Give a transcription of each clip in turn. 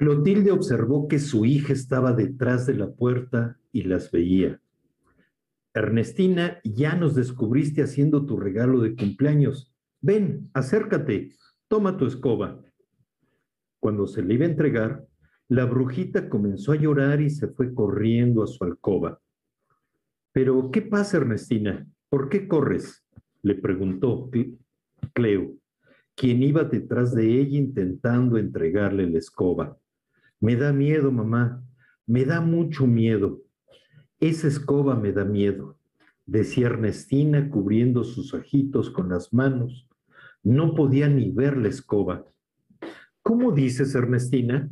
Clotilde observó que su hija estaba detrás de la puerta y las veía. Ernestina, ya nos descubriste haciendo tu regalo de cumpleaños. Ven, acércate, toma tu escoba. Cuando se le iba a entregar, la brujita comenzó a llorar y se fue corriendo a su alcoba. Pero, ¿qué pasa, Ernestina? ¿Por qué corres? le preguntó Cleo, quien iba detrás de ella intentando entregarle la escoba. Me da miedo, mamá, me da mucho miedo. Esa escoba me da miedo, decía Ernestina cubriendo sus ojitos con las manos. No podía ni ver la escoba. ¿Cómo dices, Ernestina?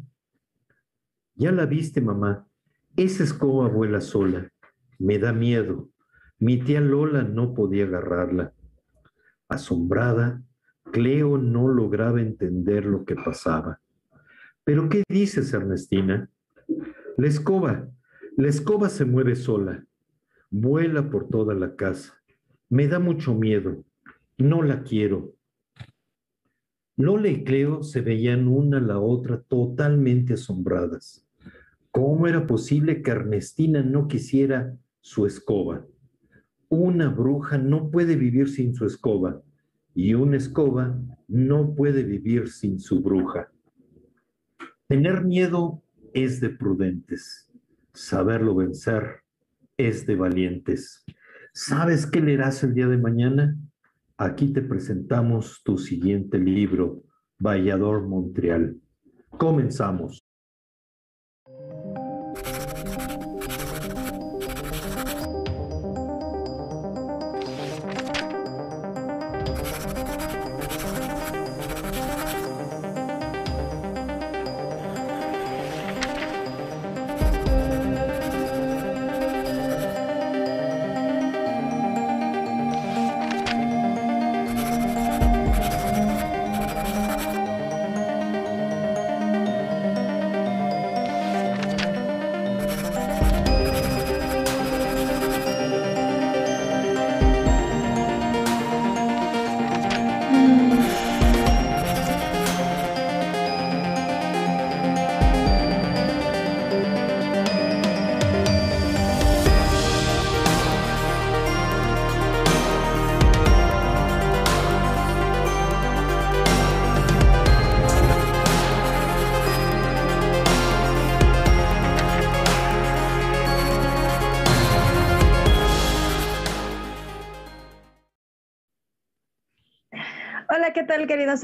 Ya la viste, mamá. Esa escoba vuela sola. Me da miedo. Mi tía Lola no podía agarrarla. Asombrada, Cleo no lograba entender lo que pasaba. ¿Pero qué dices, Ernestina? La escoba, la escoba se mueve sola. Vuela por toda la casa. Me da mucho miedo. No la quiero. Lola y Cleo se veían una a la otra totalmente asombradas. ¿Cómo era posible que Ernestina no quisiera su escoba? Una bruja no puede vivir sin su escoba y una escoba no puede vivir sin su bruja. Tener miedo es de prudentes, saberlo vencer es de valientes. ¿Sabes qué leerás el día de mañana? Aquí te presentamos tu siguiente libro, Vallador Montreal. Comenzamos.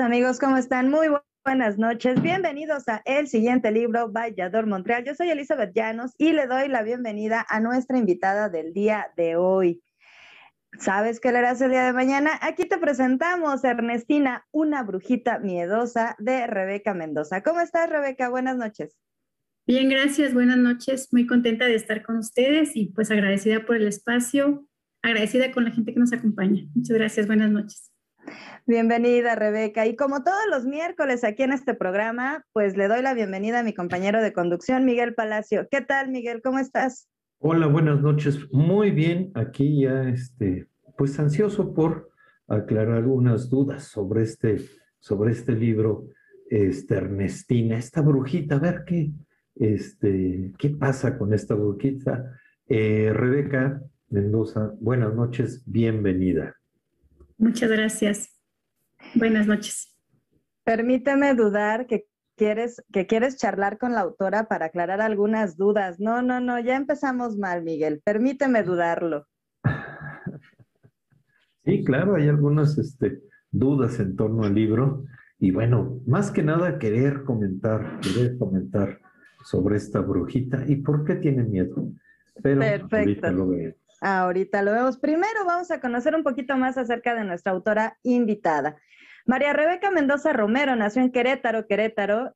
Amigos? ¿Cómo están? Muy buenas noches. Bienvenidos a el siguiente libro, Vallador Montreal. Yo soy Elizabeth Llanos y le doy la bienvenida a nuestra invitada del día de hoy. ¿Sabes qué leerás el día de mañana? Aquí te presentamos Ernestina, una brujita miedosa de Rebeca Mendoza. ¿Cómo estás, Rebeca? Buenas noches. Bien, gracias. Buenas noches. Muy contenta de estar con ustedes y pues agradecida por el espacio, agradecida con la gente que nos acompaña. Muchas gracias. Buenas noches. Bienvenida, Rebeca. Y como todos los miércoles aquí en este programa, pues le doy la bienvenida a mi compañero de conducción, Miguel Palacio. ¿Qué tal, Miguel? ¿Cómo estás? Hola, buenas noches. Muy bien, aquí ya, este, pues ansioso por aclarar unas dudas sobre este, sobre este libro, este, Ernestina, esta brujita, a ver qué, este, qué pasa con esta brujita. Eh, Rebeca Mendoza, buenas noches, bienvenida. Muchas gracias. Buenas noches. Permíteme dudar que quieres, que quieres charlar con la autora para aclarar algunas dudas. No, no, no, ya empezamos mal, Miguel. Permíteme dudarlo. Sí, claro, hay algunas este, dudas en torno al libro. Y bueno, más que nada querer comentar, querer comentar sobre esta brujita y por qué tiene miedo. Pero Perfecto. ahorita lo vemos. Ahorita lo vemos. Primero vamos a conocer un poquito más acerca de nuestra autora invitada. María Rebeca Mendoza Romero nació en Querétaro, Querétaro,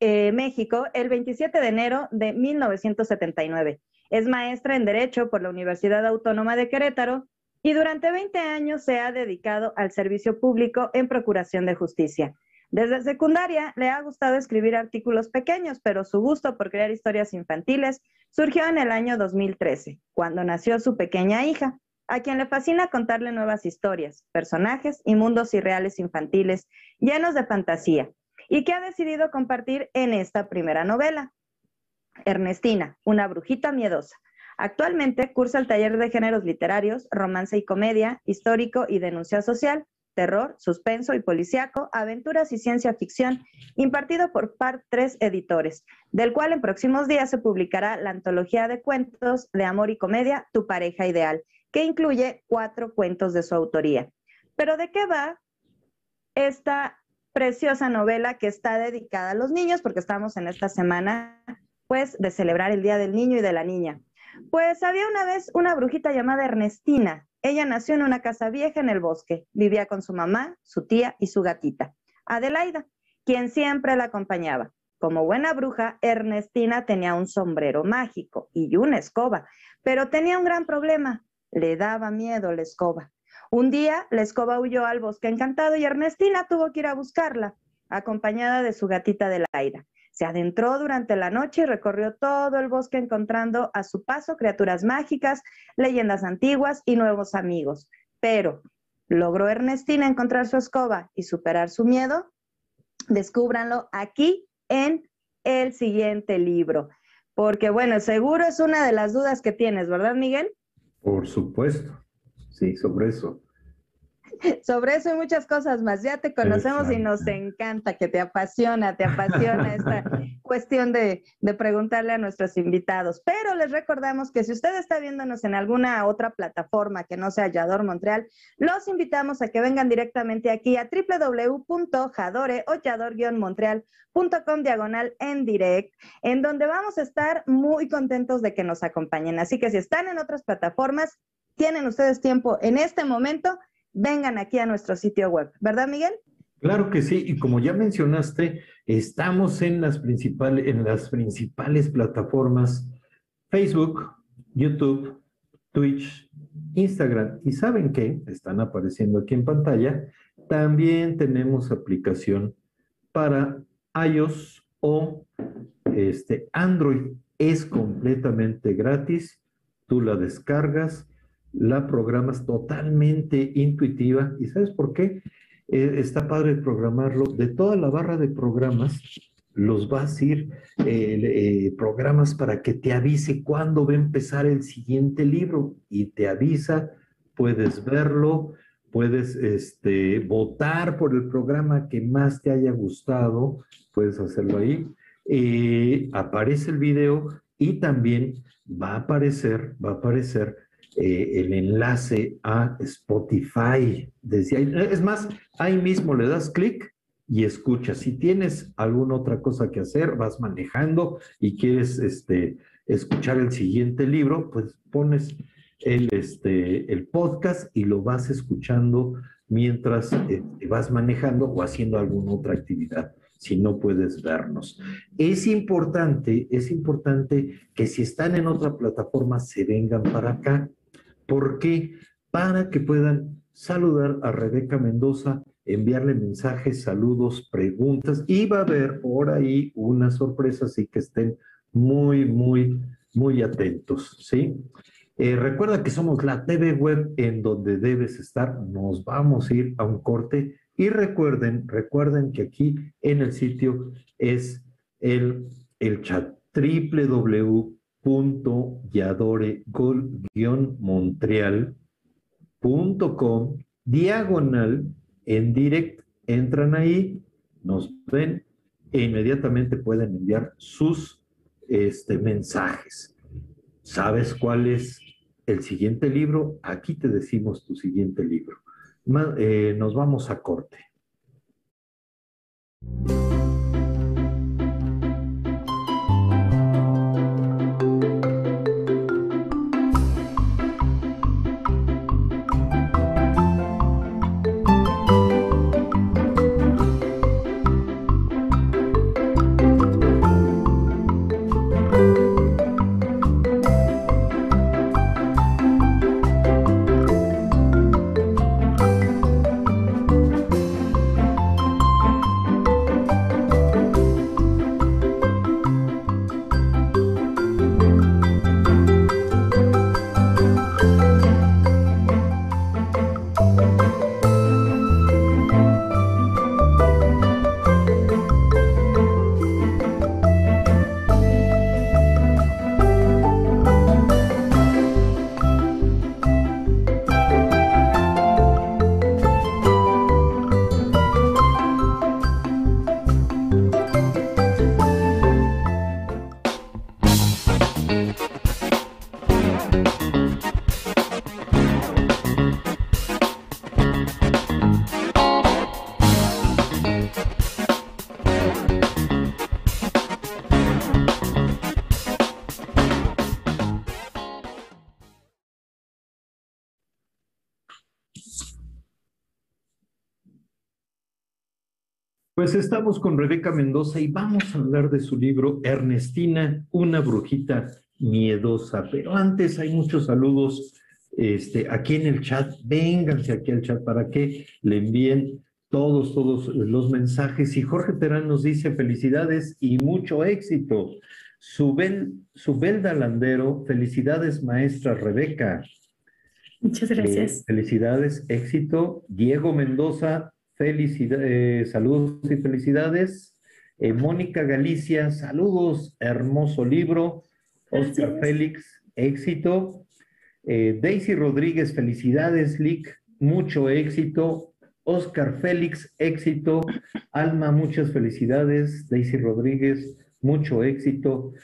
eh, México, el 27 de enero de 1979. Es maestra en Derecho por la Universidad Autónoma de Querétaro y durante 20 años se ha dedicado al servicio público en Procuración de Justicia. Desde secundaria le ha gustado escribir artículos pequeños, pero su gusto por crear historias infantiles surgió en el año 2013, cuando nació su pequeña hija, a quien le fascina contarle nuevas historias, personajes y mundos irreales infantiles llenos de fantasía, y que ha decidido compartir en esta primera novela. Ernestina, una brujita miedosa. Actualmente cursa el taller de géneros literarios, romance y comedia, histórico y denuncia social, terror, suspenso y policiaco, aventuras y ciencia ficción, impartido por par tres editores, del cual en próximos días se publicará la antología de cuentos de amor y comedia Tu pareja ideal, que incluye cuatro cuentos de su autoría. Pero ¿de qué va esta preciosa novela que está dedicada a los niños? Porque estamos en esta semana, pues, de celebrar el Día del Niño y de la Niña. Pues había una vez una brujita llamada Ernestina, ella nació en una casa vieja en el bosque. Vivía con su mamá, su tía y su gatita, Adelaida, quien siempre la acompañaba. Como buena bruja, Ernestina tenía un sombrero mágico y una escoba, pero tenía un gran problema. Le daba miedo la escoba. Un día, la escoba huyó al bosque encantado y Ernestina tuvo que ir a buscarla, acompañada de su gatita Adelaida. Se adentró durante la noche y recorrió todo el bosque encontrando a su paso criaturas mágicas, leyendas antiguas y nuevos amigos. Pero, ¿logró Ernestina encontrar su escoba y superar su miedo? Descúbranlo aquí en el siguiente libro. Porque, bueno, seguro es una de las dudas que tienes, ¿verdad, Miguel? Por supuesto. Sí, sobre eso. sobre eso y muchas cosas más. Ya te conocemos y nos encanta que te apasiona, te apasiona esta cuestión de, de, preguntarle a nuestros invitados. Pero les recordamos que si usted está viéndonos en alguna otra plataforma que no sea Yador Montreal, los invitamos a que vengan directamente aquí a www.jadore o yador-montreal.com diagonal en direct, en donde vamos a estar muy contentos de que nos acompañen. Así que si están en otras plataformas, tienen ustedes tiempo en este momento vengan aquí a nuestro sitio web, ¿verdad, Miguel? Claro que sí, y como ya mencionaste, estamos en las principales, en las principales plataformas Facebook, YouTube, Twitch, Instagram. Y saben que están apareciendo aquí en pantalla. También tenemos aplicación para iOS o este, Android. Es completamente gratis. Tú la descargas la programas totalmente intuitiva. ¿Y sabes por qué? Eh, está padre programarlo. De toda la barra de programas, los vas a ir eh, programas para que te avise cuándo va a empezar el siguiente libro y te avisa, puedes verlo, puedes este, votar por el programa que más te haya gustado, puedes hacerlo ahí. Eh, aparece el video y también va a aparecer, va a aparecer eh, el enlace a Spotify. es más, ahí mismo le das clic y escuchas. Si tienes alguna otra cosa que hacer, vas manejando y quieres este, escuchar el siguiente libro, pues pones el, este, el podcast y lo vas escuchando mientras eh, vas manejando o haciendo alguna otra actividad si no puedes vernos. Es importante, es importante que si están en otra plataforma se vengan para acá ¿Por qué? Para que puedan saludar a Rebeca Mendoza, enviarle mensajes, saludos, preguntas y va a haber por ahí una sorpresa, así que estén muy, muy, muy atentos, ¿sí? Eh, recuerda que somos la TV web en donde debes estar. Nos vamos a ir a un corte y recuerden, recuerden que aquí en el sitio es el, el chat www montrealcom diagonal en direct. Entran ahí, nos ven e inmediatamente pueden enviar sus este, mensajes. ¿Sabes cuál es el siguiente libro? Aquí te decimos tu siguiente libro. Eh, nos vamos a corte. Pues estamos con Rebeca Mendoza y vamos a hablar de su libro Ernestina, una brujita miedosa. Pero antes hay muchos saludos este, aquí en el chat. Vénganse aquí al chat para que le envíen todos, todos los mensajes. Y Jorge Terán nos dice felicidades y mucho éxito. Subel, Subelda Landero, felicidades maestra Rebeca. Muchas gracias. Eh, felicidades, éxito. Diego Mendoza, Felicidades, saludos y felicidades. Eh, Mónica Galicia, saludos, hermoso libro. Oscar Félix, éxito. Eh, Daisy Rodríguez, felicidades, Lick, mucho éxito. Oscar Félix, éxito. Alma, muchas felicidades. Daisy Rodríguez, mucho éxito.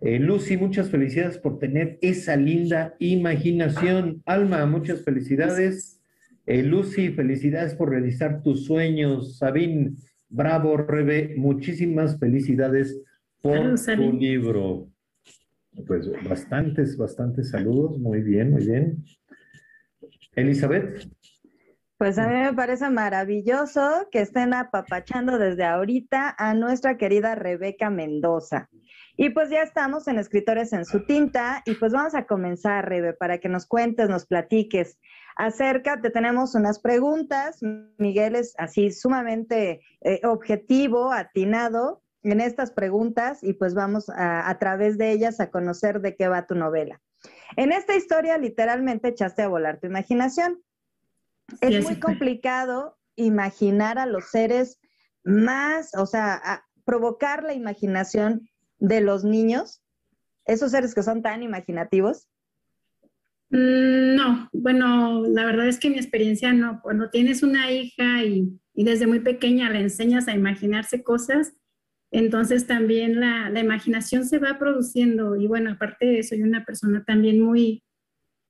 Eh, Lucy, muchas felicidades por tener esa linda imaginación. Alma, muchas felicidades. Eh, Lucy, felicidades por realizar tus sueños. Sabín, bravo, Rebe, muchísimas felicidades por tu libro. Pues bastantes, bastantes saludos. Muy bien, muy bien. Elizabeth. Pues a mí me parece maravilloso que estén apapachando desde ahorita a nuestra querida Rebeca Mendoza. Y pues ya estamos en Escritores en su tinta y pues vamos a comenzar, Rebe, para que nos cuentes, nos platiques acércate, tenemos unas preguntas. Miguel es así sumamente eh, objetivo, atinado en estas preguntas y pues vamos a, través de ellas a conocer de qué va tu novela. En esta historia literalmente echaste a volar tu imaginación. es muy complicado imaginar a los seres más, o sea, provocar la imaginación de los niños, esos seres que son tan imaginativos. Mm, no, bueno, la verdad es que mi experiencia no, cuando tienes una hija y, desde muy pequeña le enseñas a imaginarse cosas, entonces también la, imaginación se va produciendo. Y bueno, aparte soy una persona también muy,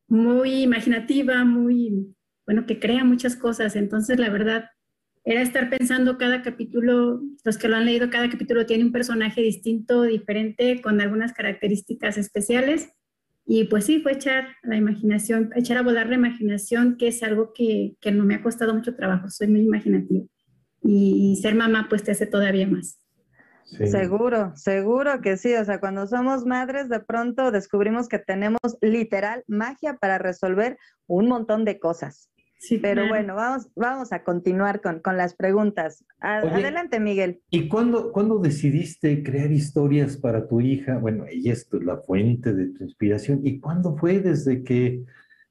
muy imaginativa, muy, bueno, que crea muchas cosas, entonces la verdad era estar pensando cada capítulo, los que lo han leído, cada capítulo tiene un personaje distinto, diferente, con algunas características especiales y pues sí, fue echar la imaginación, echar a volar la imaginación, que es algo que, que no me ha costado mucho trabajo, soy muy imaginativa. Y, ser mamá pues te hace todavía más. Seguro, seguro que sí. O sea, cuando somos madres, de pronto descubrimos que tenemos literal magia para resolver un montón de cosas. Sí, Pero bueno, vamos, vamos a continuar con, con las preguntas. adelante, Miguel. ¿Y cuándo, cuándo, decidiste crear historias para tu hija? Bueno, ella es la fuente de tu inspiración. ¿Y cuándo fue desde que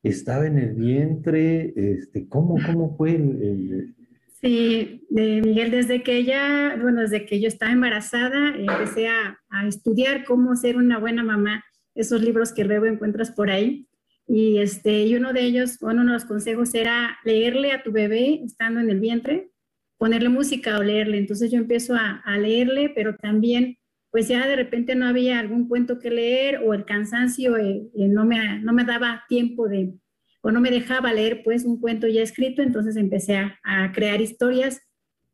estaba en el vientre? Este, ¿cómo, ¿Cómo fue el, Sí, de Miguel, desde que ella, bueno, desde que yo estaba embarazada, empecé a, a estudiar cómo ser una buena mamá, esos libros que luego encuentras por ahí. Y, este, y uno de ellos, bueno, uno de los consejos era leerle a tu bebé estando en el vientre, ponerle música o leerle. Entonces yo empiezo a, leerle, pero también, pues ya de repente no había algún cuento que leer o el cansancio eh, eh, no, me, no me daba tiempo de, o no me dejaba leer pues un cuento ya escrito, entonces empecé a, a crear historias.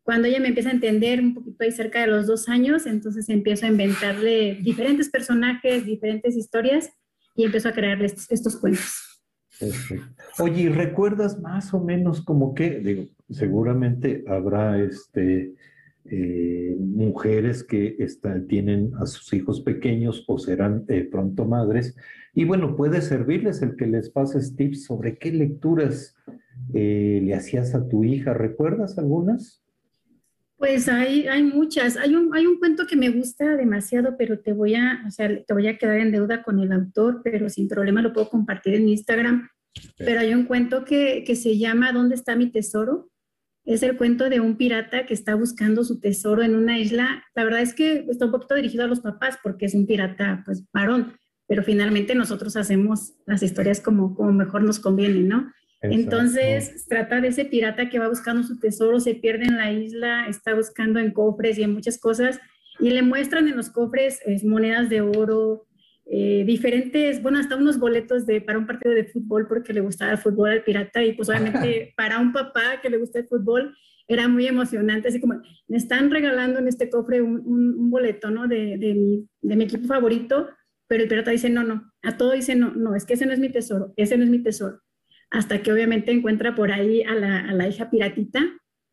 Cuando ella me empieza a entender un poquito ahí cerca de los dos años, entonces empiezo a inventarle diferentes personajes, diferentes historias y empezó a crearles estos cuentos. Oye, ¿y recuerdas más o menos como que, digo, seguramente habrá este, eh, mujeres que están, tienen a sus hijos pequeños o serán eh, pronto madres, y bueno, puede servirles el que les pases tips sobre qué lecturas eh, le hacías a tu hija. ¿Recuerdas algunas? Pues hay, hay muchas. Hay un, hay un cuento que me gusta demasiado, pero te voy a, o sea, te voy a quedar en deuda con el autor, pero sin problema lo puedo compartir en Instagram. Pero hay un cuento que, que se llama ¿Dónde está mi tesoro? Es el cuento de un pirata que está buscando su tesoro en una isla. La verdad es que está un poquito dirigido a los papás porque es un pirata, pues, varón. Pero finalmente nosotros hacemos las historias como, como mejor nos conviene, ¿no? Entonces, trata de ese pirata que va buscando su tesoro, se pierde en la isla, está buscando en cofres y en muchas cosas, y le muestran en los cofres monedas de oro, eh, diferentes, bueno, hasta unos boletos de, para un partido de fútbol porque le gustaba el fútbol al pirata, y pues obviamente para un papá que le gusta el fútbol era muy emocionante, así como, me están regalando en este cofre un, un, boleto, ¿no? De, de, mi, de mi equipo favorito, pero el pirata dice, no, no, a todo dice, no, no, es que ese no es mi tesoro, ese no es mi tesoro hasta que obviamente encuentra por ahí a la, hija piratita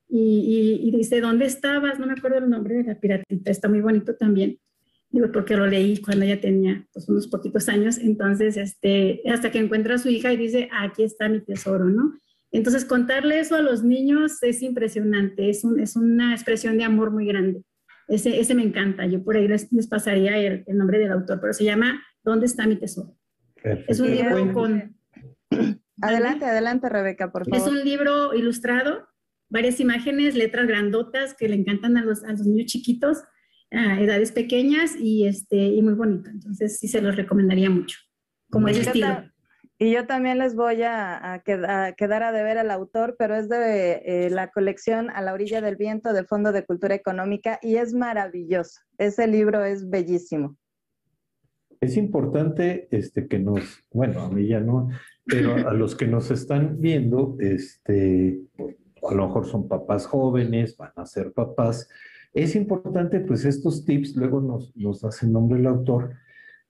y, dice, ¿dónde estabas? No me acuerdo el nombre de la piratita, está muy bonito también. Digo, porque lo leí cuando ella tenía pues, unos poquitos años, entonces, este, hasta que encuentra a su hija y dice, aquí está mi tesoro, ¿no? Entonces, contarle eso a los niños es impresionante, es, un, es una expresión de amor muy grande. Ese, ese me encanta, yo por ahí les, les pasaría el, el, nombre del autor, pero se llama ¿Dónde está mi tesoro? Es un libro con... Adelante, adelante, Rebeca, por favor. Es un libro ilustrado, varias imágenes, letras grandotas que le encantan a los, a los niños chiquitos, a edades pequeñas y, este, y muy bonito. Entonces, sí se los recomendaría mucho, como ese estilo. Y yo también les voy a, quedar a deber al autor, pero es de eh, la colección A la orilla del viento de Fondo de Cultura Económica y es maravilloso. Ese libro es bellísimo. Es importante este, que nos, bueno, a mí ya no, pero a los que nos están viendo, este, a lo mejor son papás jóvenes, van a ser papás, es importante pues estos tips, luego nos, nos hace nombre el autor,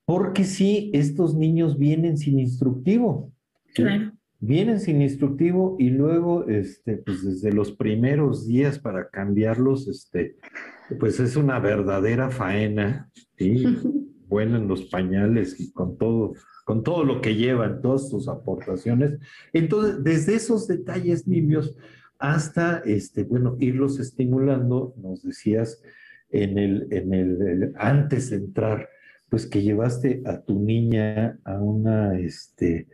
porque sí, estos niños vienen sin instructivo. Claro. Vienen sin instructivo y luego, este, pues desde los primeros días para cambiarlos, este, pues es una verdadera faena, ¿sí? en los pañales y con todo, con todo lo que llevan, todas sus aportaciones. Entonces, desde esos detalles niños hasta, este, bueno, irlos estimulando, nos decías en el, en el antes de entrar pues que llevaste a tu niña a una, este,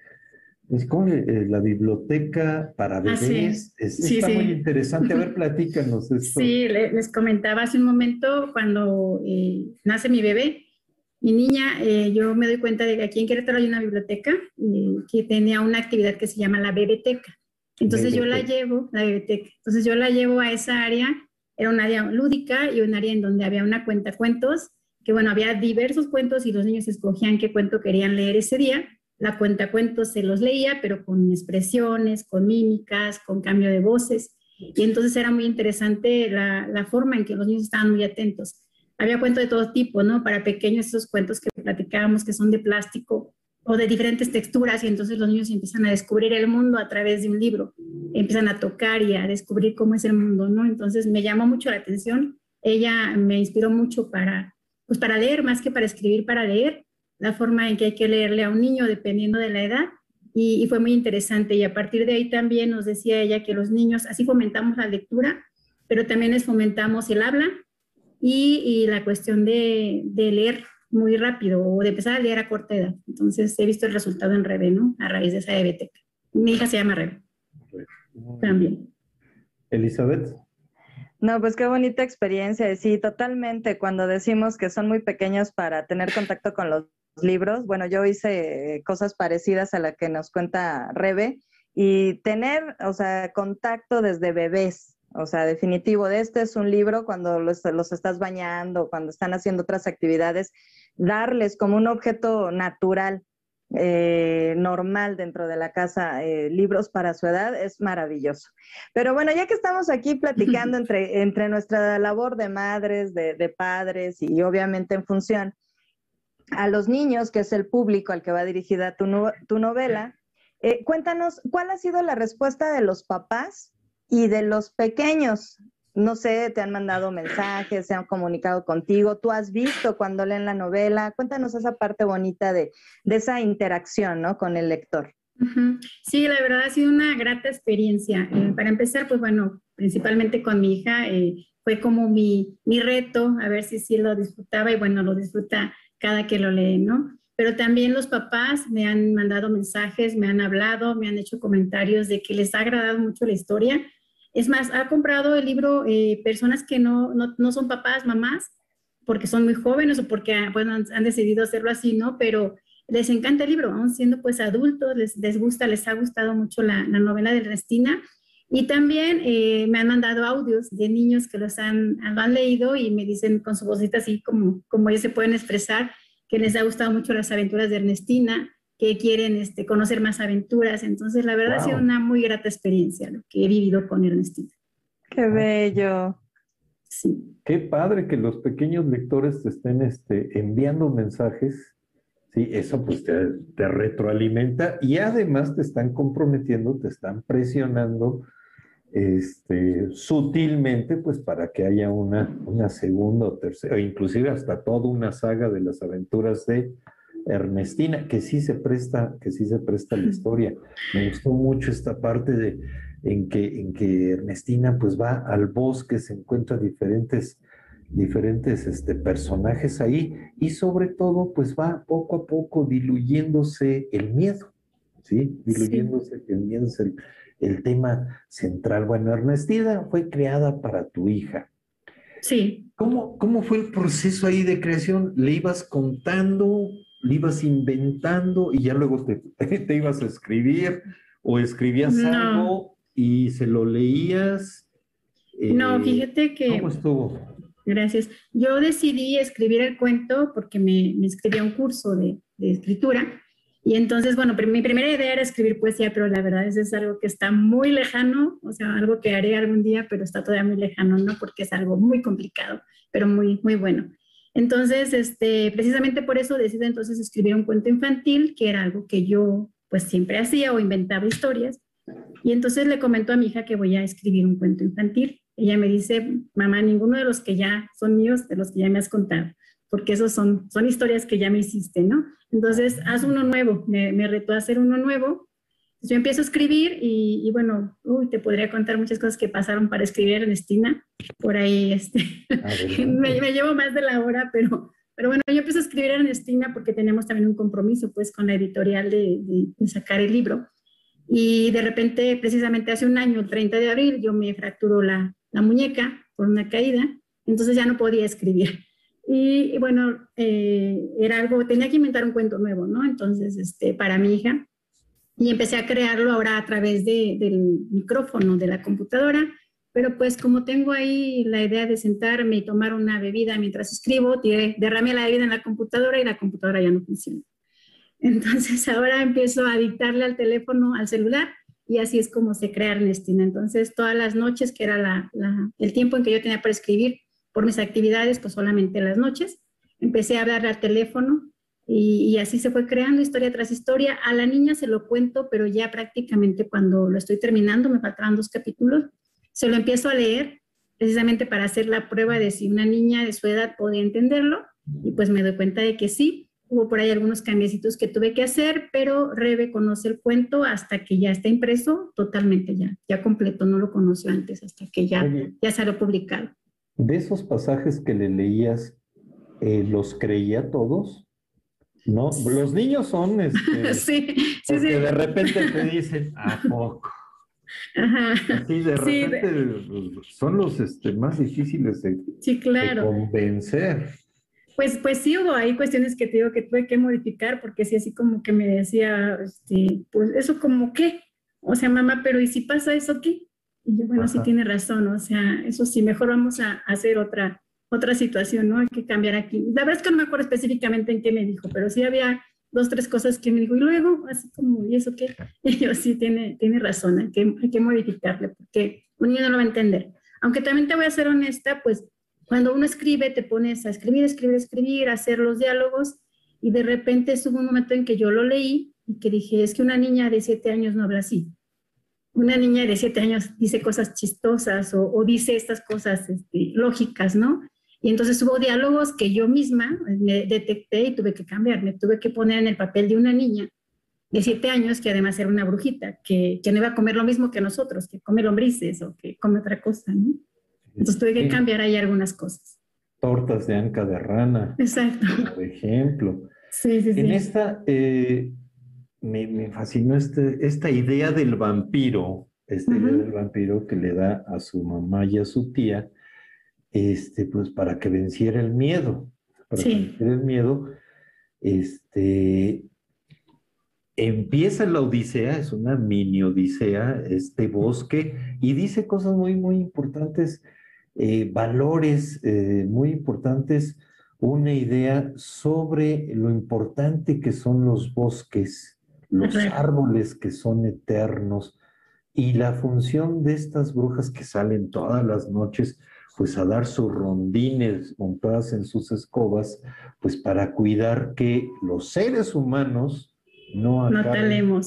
es como eh, la biblioteca para bebés. está muy interesante. A ver, platícanos esto. Sí, les comentaba hace un momento cuando eh, nace mi bebé, mi niña, eh, yo me doy cuenta de que aquí en Querétaro hay una biblioteca que tenía una actividad que se llama la bebeteca. Entonces yo la llevo, la bebeteca. Entonces yo la llevo a esa área, era un área lúdica y un área en donde había una cuenta cuentos que bueno, había diversos cuentos y los niños escogían qué cuento querían leer ese día. La cuenta cuentos se los leía, pero con expresiones, con mímicas, con cambio de voces. Y entonces era muy interesante la, la forma en que los niños estaban muy atentos. Había cuentos de todo tipo, ¿no? Para pequeños esos cuentos que platicábamos que son de plástico o de diferentes texturas y entonces los niños empiezan a descubrir el mundo a través de un libro, empiezan a tocar y a descubrir cómo es el mundo, ¿no? Entonces me llamó mucho la atención, ella me inspiró mucho para pues para leer, más que para escribir, para leer, la forma en que hay que leerle a un niño dependiendo de la edad. Y, fue muy interesante. Y a partir de ahí también nos decía ella que los niños, así fomentamos la lectura, pero también les fomentamos el habla y, la cuestión de, leer muy rápido o de empezar a leer a corta edad. Entonces he visto el resultado en Rebe, ¿no? A raíz de esa EBTEC. Mi hija se llama Rebe. También. Elizabeth. No, pues qué bonita experiencia. Sí, totalmente. Cuando decimos que son muy pequeños para tener contacto con los libros, bueno, yo hice cosas parecidas a la que nos cuenta Rebe y tener, o sea, contacto desde bebés. O sea, definitivo, de este es un libro cuando los, los estás bañando, cuando están haciendo otras actividades, darles como un objeto natural eh, normal dentro de la casa, eh, libros para su edad, es maravilloso. Pero bueno, ya que estamos aquí platicando entre, entre nuestra labor de madres, de, padres y obviamente en función a los niños, que es el público al que va dirigida tu, tu novela, eh, cuéntanos, ¿cuál ha sido la respuesta de los papás y de los pequeños no sé, te han mandado mensajes, se han comunicado contigo, tú has visto cuando leen la novela. Cuéntanos esa parte bonita de, esa interacción, ¿no? Con el lector. Sí, la verdad ha sido una grata experiencia. Eh, para empezar, pues bueno, principalmente con mi hija, eh, fue como mi, mi reto, a ver si sí lo disfrutaba y bueno, lo disfruta cada que lo lee, ¿no? Pero también los papás me han mandado mensajes, me han hablado, me han hecho comentarios de que les ha agradado mucho la historia es más, ha comprado el libro eh, personas que no, no, no, son papás, mamás, porque son muy jóvenes o porque bueno, han, decidido hacerlo así, ¿no? Pero les encanta el libro, aún siendo pues adultos, les, les gusta, les ha gustado mucho la, la novela de Restina. Y también eh, me han mandado audios de niños que los han, han leído y me dicen con su vocita así como, como ellos se pueden expresar, que les ha gustado mucho las aventuras de Ernestina, que quieren este, conocer más aventuras. Entonces, la verdad ha sido una muy grata experiencia lo que he vivido con Ernestina. Qué bello. Sí. Qué padre que los pequeños lectores te estén este, enviando mensajes. Sí, eso pues te, retroalimenta y además te están comprometiendo, te están presionando este, sutilmente, pues para que haya una, una segunda o tercera, o inclusive hasta toda una saga de las aventuras de Ernestina, que sí se presta, que sí se presta la historia. Me gustó mucho esta parte de en que, en que Ernestina pues va al bosque, se encuentra diferentes, diferentes este, personajes ahí y sobre todo pues va poco a poco diluyéndose el miedo, ¿sí? Diluyéndose el miedo es el, el tema central. Bueno, Ernestina fue creada para tu hija. Sí. ¿Cómo, ¿Cómo fue el proceso ahí de creación? ¿Le ibas contando, le ibas inventando y ya luego te, te ibas a escribir o escribías algo y se lo leías? no, eh, fíjate que... ¿Cómo estuvo? Gracias. Yo decidí escribir el cuento porque me, me inscribí a un curso de, de escritura y entonces, bueno, mi primera idea era escribir poesía, pero la verdad es que es algo que está muy lejano, o sea, algo que haré algún día, pero está todavía muy lejano, ¿no? Porque es algo muy complicado, pero muy, muy bueno. Entonces, este, precisamente por eso decidí entonces escribir un cuento infantil, que era algo que yo pues siempre hacía o inventaba historias. Y entonces le comentó a mi hija que voy a escribir un cuento infantil. Ella me dice, mamá, ninguno de los que ya son míos, de los que ya me has contado porque esos son, son historias que ya me hiciste, ¿no? Entonces, haz uno nuevo, me, me retó a hacer uno nuevo. Yo empiezo a escribir y, bueno, uy, te podría contar muchas cosas que pasaron para escribir Ernestina. Por ahí este, me, me, llevo más de la hora, pero, pero bueno, yo empiezo a escribir Ernestina porque teníamos también un compromiso pues con la editorial de, de, sacar el libro. Y de repente, precisamente hace un año, el 30 de abril, yo me fracturó la, la muñeca por una caída, entonces ya no podía escribir. Y, bueno, eh, era algo, tenía que inventar un cuento nuevo, ¿no? Entonces, este, para mi hija. Y empecé a crearlo ahora a través de, del micrófono de la computadora. Pero pues como tengo ahí la idea de sentarme y tomar una bebida mientras escribo, tiré, derramé la bebida en la computadora y la computadora ya no funciona. Entonces ahora empiezo a dictarle al teléfono, al celular, y así es como se crea Ernestina. Entonces todas las noches, que era la, la, el tiempo en que yo tenía para escribir, por mis actividades, pues solamente las noches. Empecé a hablar al teléfono y, así se fue creando historia tras historia. A la niña se lo cuento, pero ya prácticamente cuando lo estoy terminando, me faltaban dos capítulos, se lo empiezo a leer precisamente para hacer la prueba de si una niña de su edad podía entenderlo y pues me doy cuenta de que sí. Hubo por ahí algunos cambiecitos que tuve que hacer, pero Rebe conoce el cuento hasta que ya está impreso totalmente ya, ya completo, no lo conoció antes, hasta que ya, ya salió publicado de esos pasajes que le leías, eh, ¿los creía todos? ¿No? Los niños son, este, sí, sí, porque de repente te dicen, ¿a poco? Ajá. Sí, de repente son los este, más difíciles de, convencer. Pues, pues sí hubo ahí cuestiones que te digo que tuve que modificar porque sí, así como que me decía, este, pues eso como qué, o sea, mamá, pero ¿y si pasa eso qué? Y yo, bueno, sí tiene razón, o sea, eso sí, mejor vamos a hacer otra, otra situación, ¿no? Hay que cambiar aquí. La verdad es que no me acuerdo específicamente en qué me dijo, pero sí había dos, tres cosas que me dijo, y luego, así como, ¿y eso qué? Y yo, sí, tiene, tiene razón, hay que, hay que modificarle, porque un niño no lo va a entender. Aunque también te voy a ser honesta, pues cuando uno escribe, te pones a escribir, escribir, escribir, a hacer los diálogos, y de repente estuvo un momento en que yo lo leí y que dije, es que una niña de siete años no habla así una niña de siete años dice cosas chistosas o, dice estas cosas este, lógicas, ¿no? Y entonces hubo diálogos que yo misma me detecté y tuve que cambiar, me tuve que poner en el papel de una niña de siete años que además era una brujita, que, que no iba a comer lo mismo que nosotros, que come lombrices o que come otra cosa, ¿no? Entonces tuve que cambiar ahí algunas cosas. Tortas de anca de rana. Exacto. Por ejemplo. Sí, sí, sí. En esta, eh, me, fascinó este, esta idea del vampiro, esta idea del vampiro que le da a su mamá y a su tía, este, pues para que venciera el miedo. Para que venciera el miedo, este, empieza la odisea, es una mini odisea, este bosque, y dice cosas muy, muy importantes, eh, valores eh, muy importantes, una idea sobre lo importante que son los bosques los árboles que son eternos y la función de estas brujas que salen todas las noches pues a dar sus rondines montadas en sus escobas, pues para cuidar que los seres humanos no acaben,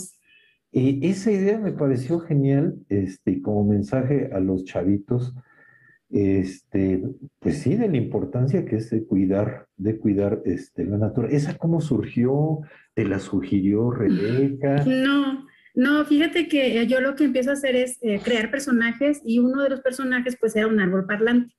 Y esa idea me pareció genial, este, como mensaje a los chavitos, este, pues sí, de la importancia que es de cuidar, de cuidar este, la naturaleza. ¿Esa cómo surgió? ¿Te la sugirió Rebeca? No, no, fíjate que yo lo que empiezo a hacer es eh, crear personajes y uno de los personajes pues era un árbol parlante.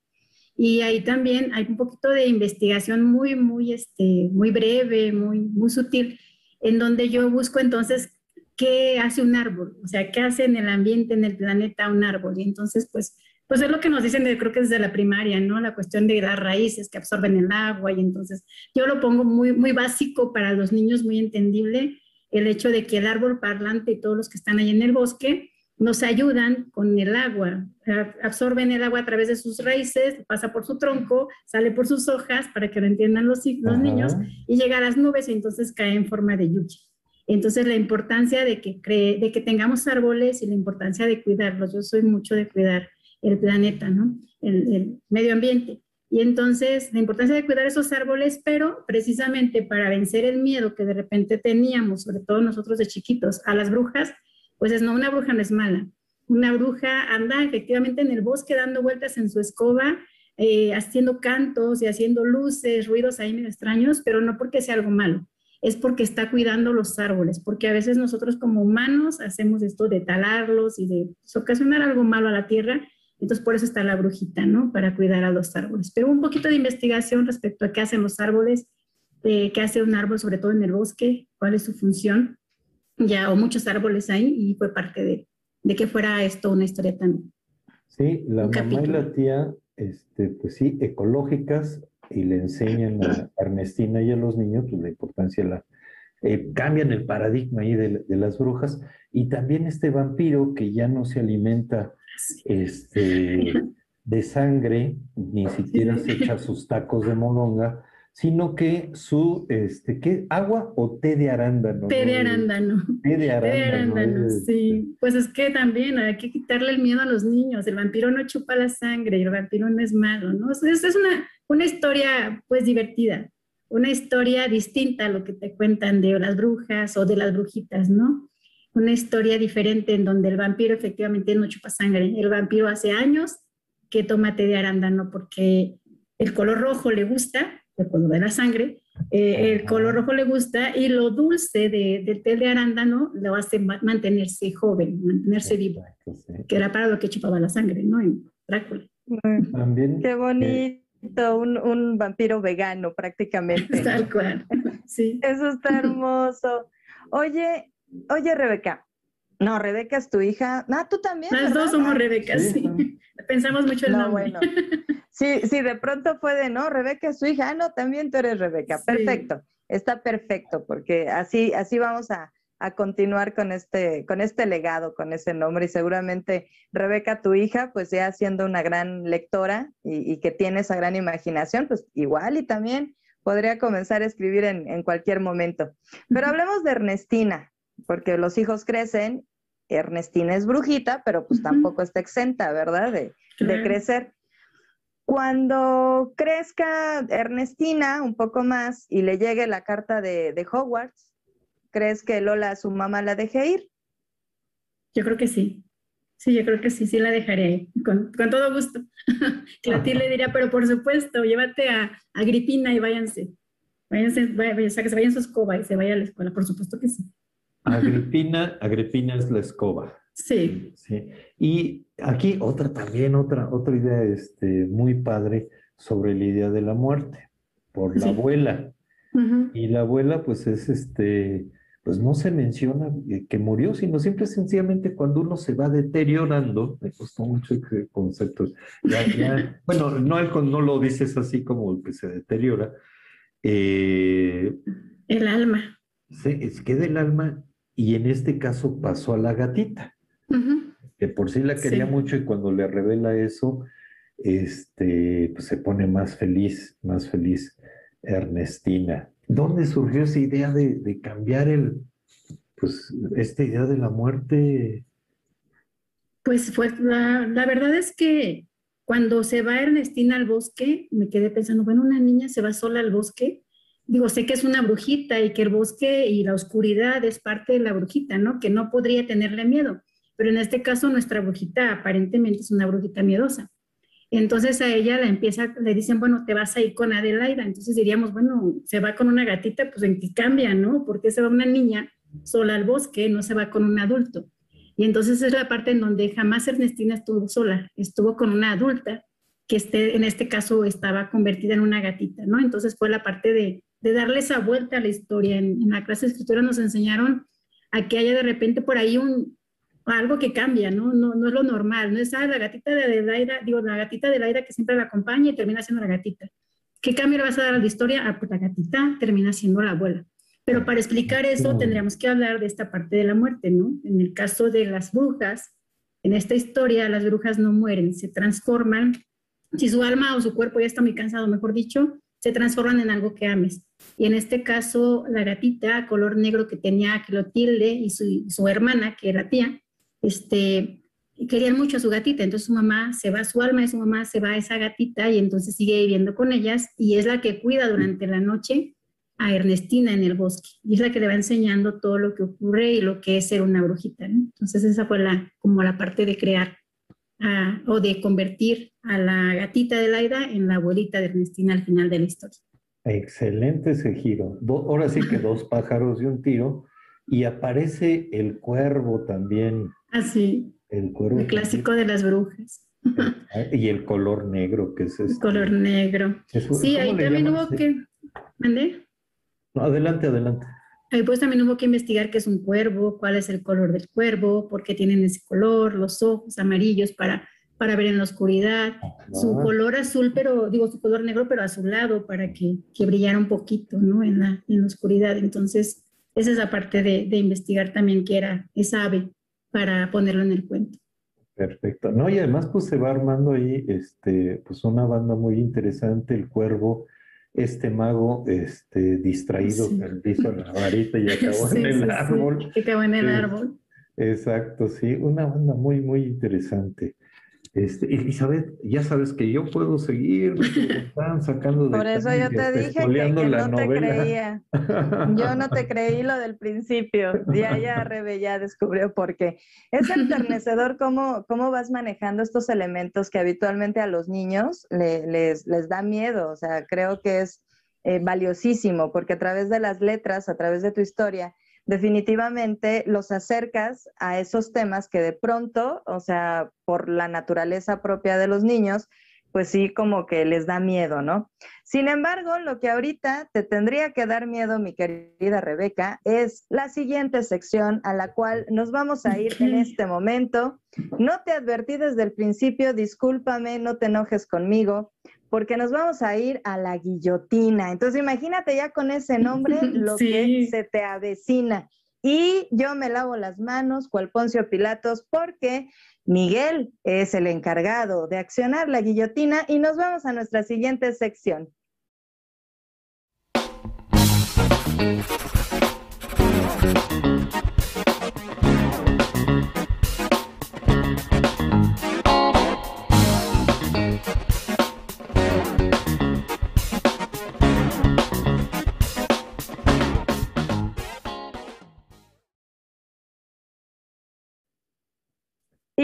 Y ahí también hay un poquito de investigación muy, muy, este, muy breve, muy, muy sutil, en donde yo busco entonces qué hace un árbol, o sea, qué hace en el ambiente, en el planeta un árbol. Y entonces, pues, pues es lo que nos dicen, creo que desde la primaria, ¿no? La cuestión de las raíces que absorben el agua y entonces yo lo pongo muy, muy básico para los niños, muy entendible, el hecho de que el árbol parlante y todos los que están ahí en el bosque nos ayudan con el agua, absorben el agua a través de sus raíces, pasa por su tronco, sale por sus hojas para que lo entiendan los, los niños y llega a las nubes y entonces cae en forma de lluvia. Entonces la importancia de que, de que tengamos árboles y la importancia de cuidarlos. Yo soy mucho de cuidar el planeta, ¿no? El, el medio ambiente. Y entonces la importancia de cuidar esos árboles, pero precisamente para vencer el miedo que de repente teníamos, sobre todo nosotros de chiquitos, a las brujas, pues es no, una bruja no es mala. Una bruja anda efectivamente en el bosque dando vueltas en su escoba, eh, haciendo cantos y haciendo luces, ruidos ahí medio extraños, pero no porque sea algo malo, es porque está cuidando los árboles, porque a veces nosotros como humanos hacemos esto de talarlos y de ocasionar algo malo a la tierra, entonces por eso está la brujita, ¿no? Para cuidar a los árboles. Pero un poquito de investigación respecto a qué hacen los árboles, eh, qué hace un árbol, sobre todo en el bosque, cuál es su función ya o muchos árboles ahí y fue parte de, de que fuera esto una historia tan... Sí, la mamá y la tía, este, pues sí, ecológicas y le enseñan a Ernestina y a los niños pues, la importancia de la... Eh, cambian el paradigma ahí de, de, las brujas y también este vampiro que ya no se alimenta este, de sangre, ni siquiera se echa sus tacos de molonga, sino que su, este, ¿qué? ¿Agua o té de arándano? Té de arándano. Té de arándano. sí. Pues es que también hay que quitarle el miedo a los niños. El vampiro no chupa la sangre el vampiro no es malo, ¿no? Es, es una, una historia, pues, divertida. Una historia distinta a lo que te cuentan de las brujas o de las brujitas, ¿no? Una historia diferente en donde el vampiro efectivamente no chupa sangre. El vampiro hace años que toma té de arándano porque el color rojo le gusta el color de la sangre, eh, el color rojo le gusta y lo dulce de, del té de arándano lo hace mantenerse joven, mantenerse vivo, que era para lo que chupaba la sangre, ¿no? En Drácula. También, Qué bonito, un, un, vampiro vegano prácticamente. Tal cual, sí. Eso está hermoso. Oye, oye, Rebeca. No, Rebeca es tu hija. Ah, tú también. Las dos somos Rebeca, sí. Pensamos mucho en no, nombre. Bueno. Sí, sí, de pronto fue de, no, Rebeca es su hija, ah, no, también tú eres Rebeca, perfecto, está perfecto, porque así, así vamos a, a, continuar con este, con este legado, con ese nombre, y seguramente Rebeca, tu hija, pues ya siendo una gran lectora y, y que tiene esa gran imaginación, pues igual y también podría comenzar a escribir en, en cualquier momento. Pero hablemos de Ernestina, porque los hijos crecen, Ernestina es brujita, pero pues tampoco está exenta, ¿verdad? De, de crecer. Cuando crezca Ernestina un poco más y le llegue la carta de, de Hogwarts, ¿crees que Lola, a su mamá, la deje ir? Yo creo que sí. Sí, yo creo que sí, sí la dejaré con, con todo gusto. Clotilde le diría, pero por supuesto, llévate a, a Agripina y váyanse. Váyanse, váyanse, o sea, que se vayan su escoba y se vaya a la escuela, por supuesto que sí. Agripina, Agripina es la escoba. Sí. sí. Y aquí otra también, otra, otra idea este, muy padre sobre la idea de la muerte, por la abuela. Y la abuela, pues es este, pues no se menciona que murió, sino siempre sencillamente cuando uno se va deteriorando, me costó mucho el concepto, bueno, no, no lo dices así como que se deteriora. Eh, el alma. Sí, es que del alma, y en este caso pasó a la gatita que por sí la quería mucho y cuando le revela eso, este, pues se pone más feliz, más feliz Ernestina. ¿Dónde surgió esa idea de, cambiar el, pues, esta idea de la muerte? Pues fue, la, la verdad es que cuando se va Ernestina al bosque, me quedé pensando, bueno, una niña se va sola al bosque, digo, sé que es una brujita y que el bosque y la oscuridad es parte de la brujita, ¿no? Que no podría tenerle miedo. Pero en este caso nuestra brujita aparentemente es una brujita miedosa. Entonces a ella la empieza, le dicen, bueno, te vas a ir con Adelaida. Entonces diríamos, bueno, se va con una gatita, pues en qué cambia, ¿no? Porque se va una niña sola al bosque, no se va con un adulto. Y entonces es la parte en donde jamás Ernestina estuvo sola, estuvo con una adulta que este, en este caso estaba convertida en una gatita, ¿no? Entonces fue la parte de, de darle esa vuelta a la historia. En, en, la clase de escritura nos enseñaron a que haya de repente por ahí un, algo que cambia, ¿no? ¿no? No es lo normal, no es ah, la gatita de Laida, digo, la gatita de Laida que siempre la acompaña y termina siendo la gatita. ¿Qué cambio le vas a dar a la historia? Ah, pues la gatita termina siendo la abuela. Pero para explicar eso tendríamos que hablar de esta parte de la muerte, ¿no? En el caso de las brujas, en esta historia las brujas no mueren, se transforman. Si su alma o su cuerpo ya está muy cansado, mejor dicho, se transforman en algo que ames. Y en este caso, la gatita color negro que tenía Clotilde y su, su hermana, que era tía, este, querían mucho a su gatita, entonces su mamá se va, su alma de su mamá se va a esa gatita y entonces sigue viviendo con ellas y es la que cuida durante la noche a Ernestina en el bosque y es la que le va enseñando todo lo que ocurre y lo que es ser una brujita. Entonces esa fue la, como la parte de crear o de convertir a la gatita de Laida en la abuelita de Ernestina al final de la historia. Excelente ese giro. ahora sí que dos pájaros de un tiro y aparece el cuervo también Así. Ah, el cuervo. El clásico de las brujas. Y el color negro, que es este. El color negro. sí, ahí también hubo que. ¿Mandé? adelante, adelante. Ahí pues también hubo que investigar qué es un cuervo, cuál es el color del cuervo, por qué tienen ese color, los ojos amarillos para, para ver en la oscuridad, su color azul, pero digo su color negro, pero azulado para que, que brillara un poquito, ¿no? En la, en la oscuridad. Entonces, esa es la parte de, de investigar también qué era esa ave para ponerlo en el cuento. Perfecto. No, y además pues se va armando ahí este, pues una banda muy interesante, el cuervo, este mago este, distraído que hizo la varita y acabó en el árbol. Sí, acabó en el árbol. Exacto, sí, una banda muy, muy interesante. Este, Elizabeth, ya sabes que yo puedo seguir, están sacando de Por eso yo te dije que, no te creía. Yo no te creí lo del principio. Ya, ya, Rebe ya descubrió por qué. Es enternecedor cómo, cómo vas manejando estos elementos que habitualmente a los niños les, les da miedo. O sea, creo que es eh, valiosísimo porque a través de las letras, a través de tu historia, definitivamente los acercas a esos temas que de pronto, o sea, por la naturaleza propia de los niños, pues sí, como que les da miedo, ¿no? Sin embargo, lo que ahorita te tendría que dar miedo, mi querida Rebeca, es la siguiente sección a la cual nos vamos a ir en este momento. No te advertí desde el principio, discúlpame, no te enojes conmigo, porque nos vamos a ir a la guillotina. Entonces imagínate ya con ese nombre lo que se te avecina. Y yo me lavo las manos, cual Poncio Pilatos, porque Miguel es el encargado de accionar la guillotina y nos vamos a nuestra siguiente sección.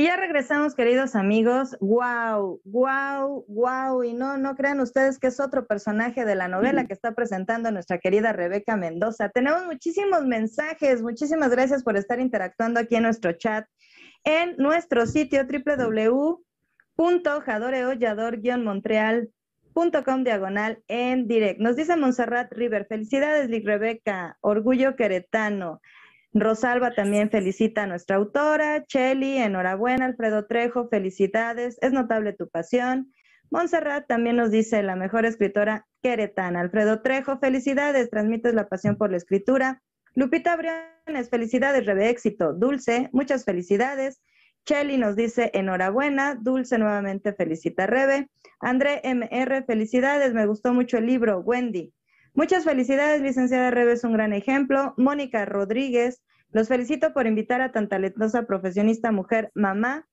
Y ya regresamos, queridos amigos. ¡Wow! ¡Wow! ¡Wow! Y no, no crean ustedes que es otro personaje de la novela que está presentando nuestra querida Rebeca Mendoza. Tenemos muchísimos mensajes. Muchísimas gracias por estar interactuando aquí en nuestro chat en nuestro sitio www.jadoreollador-montreal.com diagonal en direct. Nos dice Montserrat River, felicidades, Lick Rebeca, orgullo queretano. Rosalba también felicita a nuestra autora. Cheli, enhorabuena. Alfredo Trejo, felicidades. Es notable tu pasión. Montserrat también nos dice la mejor escritora queretana. Alfredo Trejo, felicidades. Transmites la pasión por la escritura. Lupita Briones, felicidades, Rebe Éxito. Dulce, muchas felicidades. Cheli nos dice enhorabuena. Dulce nuevamente felicita Rebe. André MR, felicidades. Me gustó mucho el libro. Wendy. Muchas felicidades, licenciada Rebe, es un gran ejemplo. Mónica Rodríguez, los felicito por invitar a tan talentosa profesionista mujer, mamá.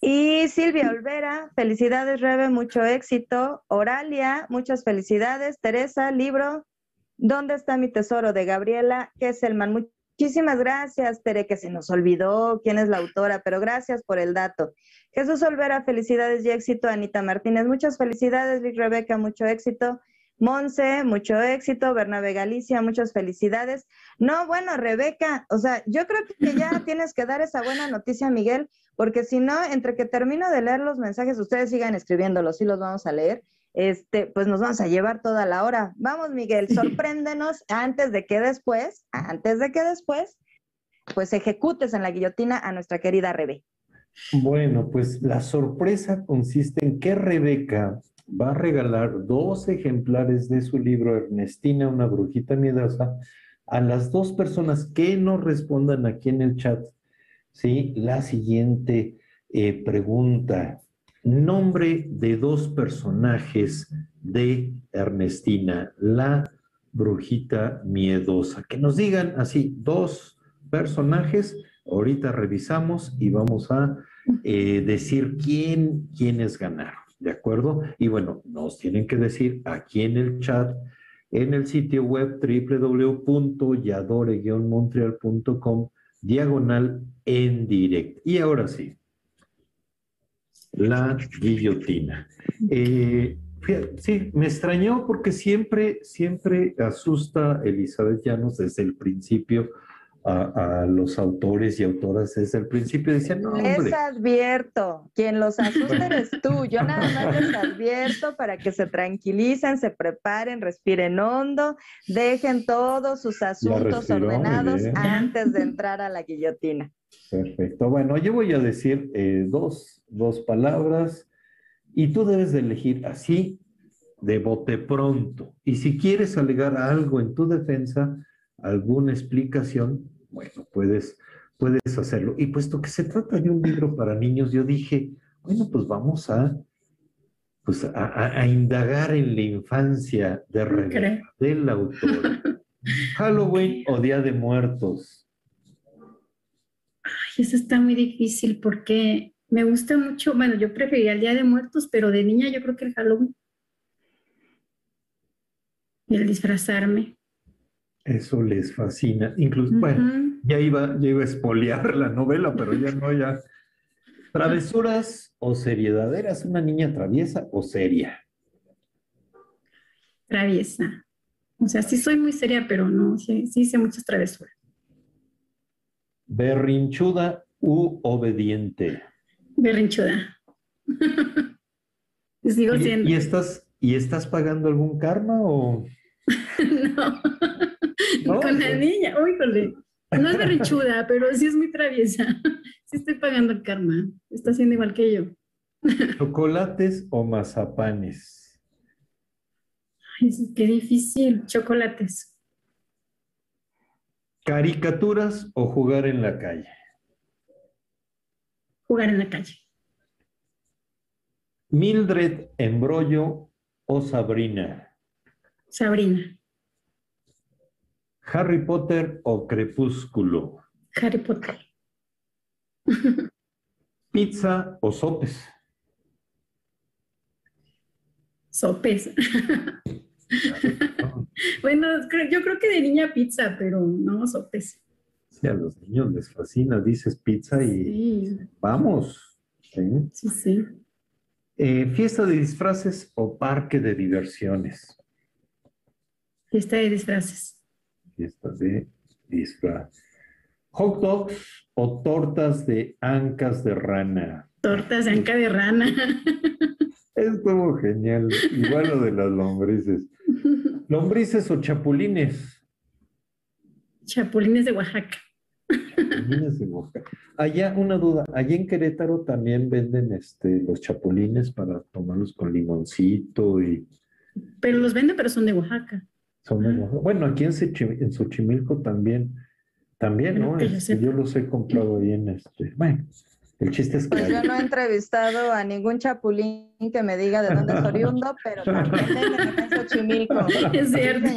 Y Silvia Olvera, felicidades Rebe, mucho éxito. Oralia, muchas felicidades. Teresa, libro, ¿Dónde está mi tesoro? de Gabriela Kesselman. Muchísimas gracias, Tere, que se nos olvidó quién es la autora, pero gracias por el dato. Jesús Olvera, felicidades y éxito. Anita Martínez, muchas felicidades. Lick Rebeca, mucho éxito. Monse, mucho éxito. Bernabé Galicia, muchas felicidades. No, bueno, Rebeca, o sea, yo creo que ya tienes que dar esa buena noticia, Miguel, porque si no, entre que termino de leer los mensajes, ustedes sigan escribiéndolos, sí los vamos a leer este, pues nos vamos a llevar toda la hora. Vamos, Miguel, sorpréndenos antes de que después, antes de que después, pues ejecutes en la guillotina a nuestra querida Rebe. Bueno, pues la sorpresa consiste en que Rebeca va a regalar dos ejemplares de su libro Ernestina, una brujita miedosa, a las dos personas que nos respondan aquí en el chat. ¿sí? La siguiente eh, pregunta. Nombre de dos personajes de Ernestina, la brujita miedosa. Que nos digan así, dos personajes. Ahorita revisamos y vamos a eh, decir quién, quiénes ganaron, ¿de acuerdo? Y bueno, nos tienen que decir aquí en el chat, en el sitio web www.yadore-montreal.com, diagonal en directo. Y ahora sí, la guillotina. Eh, sí, me extrañó porque siempre, siempre asusta Elizabeth Llanos desde el principio a, los autores y autoras desde el principio. Decían, no, hombre. Les advierto, quien los asusta eres tú. Yo nada más les advierto para que se tranquilicen, se preparen, respiren hondo, dejen todos sus asuntos ordenados antes de entrar a la guillotina. Perfecto. Bueno, yo voy a decir eh, dos, dos palabras y tú debes de elegir así de bote pronto. Y si quieres alegar algo en tu defensa, alguna explicación, bueno, puedes, puedes hacerlo. Y puesto que se trata de un libro para niños, yo dije, bueno, pues vamos a, pues a, indagar en la infancia de del autor. Halloween o Día de Muertos. Ay, eso está muy difícil porque me gusta mucho, bueno, yo preferiría el Día de Muertos, pero de niña yo creo que el Halloween. El disfrazarme. Eso les fascina. Incluso, bueno, ya iba, ya iba a espolear la novela, pero ya no, ya. ¿Travesuras o seriedad? ¿Eras una niña traviesa o seria? Traviesa. O sea, sí soy muy seria, pero no, sí, sí hice muchas travesuras. ¿Berrinchuda u obediente? Berrinchuda. Sigo siendo. ¿Y, estás, ¿Y estás pagando algún karma o...? no. Con la niña, uy, No es berrinchuda, pero sí es muy traviesa. Sí estoy pagando el karma. Está haciendo igual que yo. ¿Chocolates o mazapanes? Ay, qué difícil. Chocolates. ¿Caricaturas o jugar en la calle? Jugar en la calle. ¿Mildred Embrollo o Sabrina? Sabrina. ¿Harry Potter o Crepúsculo? Harry Potter. ¿Pizza o sopes? Sopes. bueno, yo creo que de niña pizza, pero no sopes. Sí, a los niños les fascina, dices pizza y vamos. Sí, sí. Eh, ¿Fiesta de disfraces o parque de diversiones? Fiesta de disfraces fiesta de disfraz. Hot dogs o tortas de ancas de rana. Tortas de anca de rana. Es como genial. Igual lo de las lombrices. ¿Lombrices o chapulines? Chapulines de Oaxaca. Chapulines de Oaxaca. Allá, una duda, allá en Querétaro también venden este, los chapulines para tomarlos con limoncito y... Pero los venden, pero son de Oaxaca. Bueno, aquí en, Xochimilco también, también, ¿no? Este, yo los he comprado ahí en este. Bueno, el chiste es que. Pues yo no he entrevistado a ningún chapulín que me diga de dónde es oriundo, pero también en Xochimilco. Es cierto.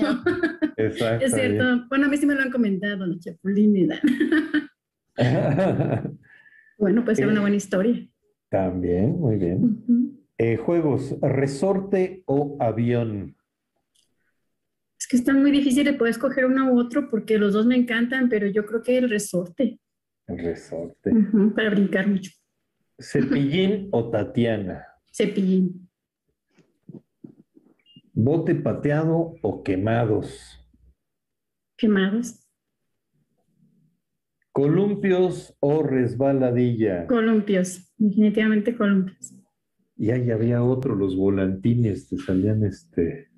Exacto. Es cierto. Bueno, a mí sí me lo han comentado, los chapulines. bueno, pues es una buena historia. También, muy bien. Eh, juegos, resorte o avión. Que están muy difíciles, puedes escoger uno u otro porque los dos me encantan, pero yo creo que el resorte. El resorte. para brincar mucho. Cepillín o Tatiana. Cepillín. Bote pateado o quemados. Quemados. Columpios o resbaladilla. Columpios, definitivamente columpios. Y ahí había otro, los volantines, te salían este.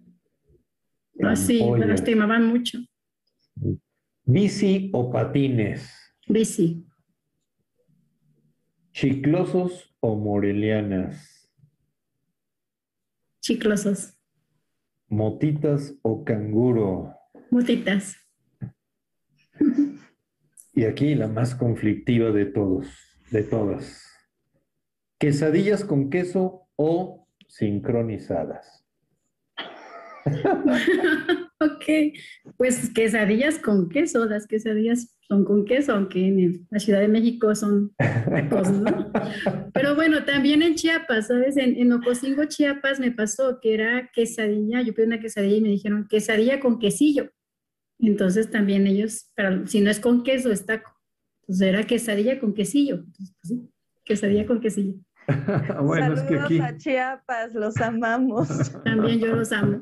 Ah, sí, me lastimaban mucho. Bici o patines. Bici. Chiclosos o morelianas. Chiclosos. Motitas o canguro. Motitas. Y aquí la más conflictiva de todos, de todas. Quesadillas con queso o sincronizadas. ok, pues quesadillas con queso, las quesadillas son con queso, aunque en la Ciudad de México son ¿no? Pero bueno, también en Chiapas, ¿sabes? En, en Ocosingo, Chiapas, me pasó que era quesadilla, yo pedí una quesadilla y me dijeron quesadilla con quesillo. Entonces también ellos, pero si no es con queso, es taco. Entonces era quesadilla con quesillo. Entonces, pues sí, quesadilla con quesillo. bueno, Saludos es que aquí... a Chiapas, los amamos. también yo los amo.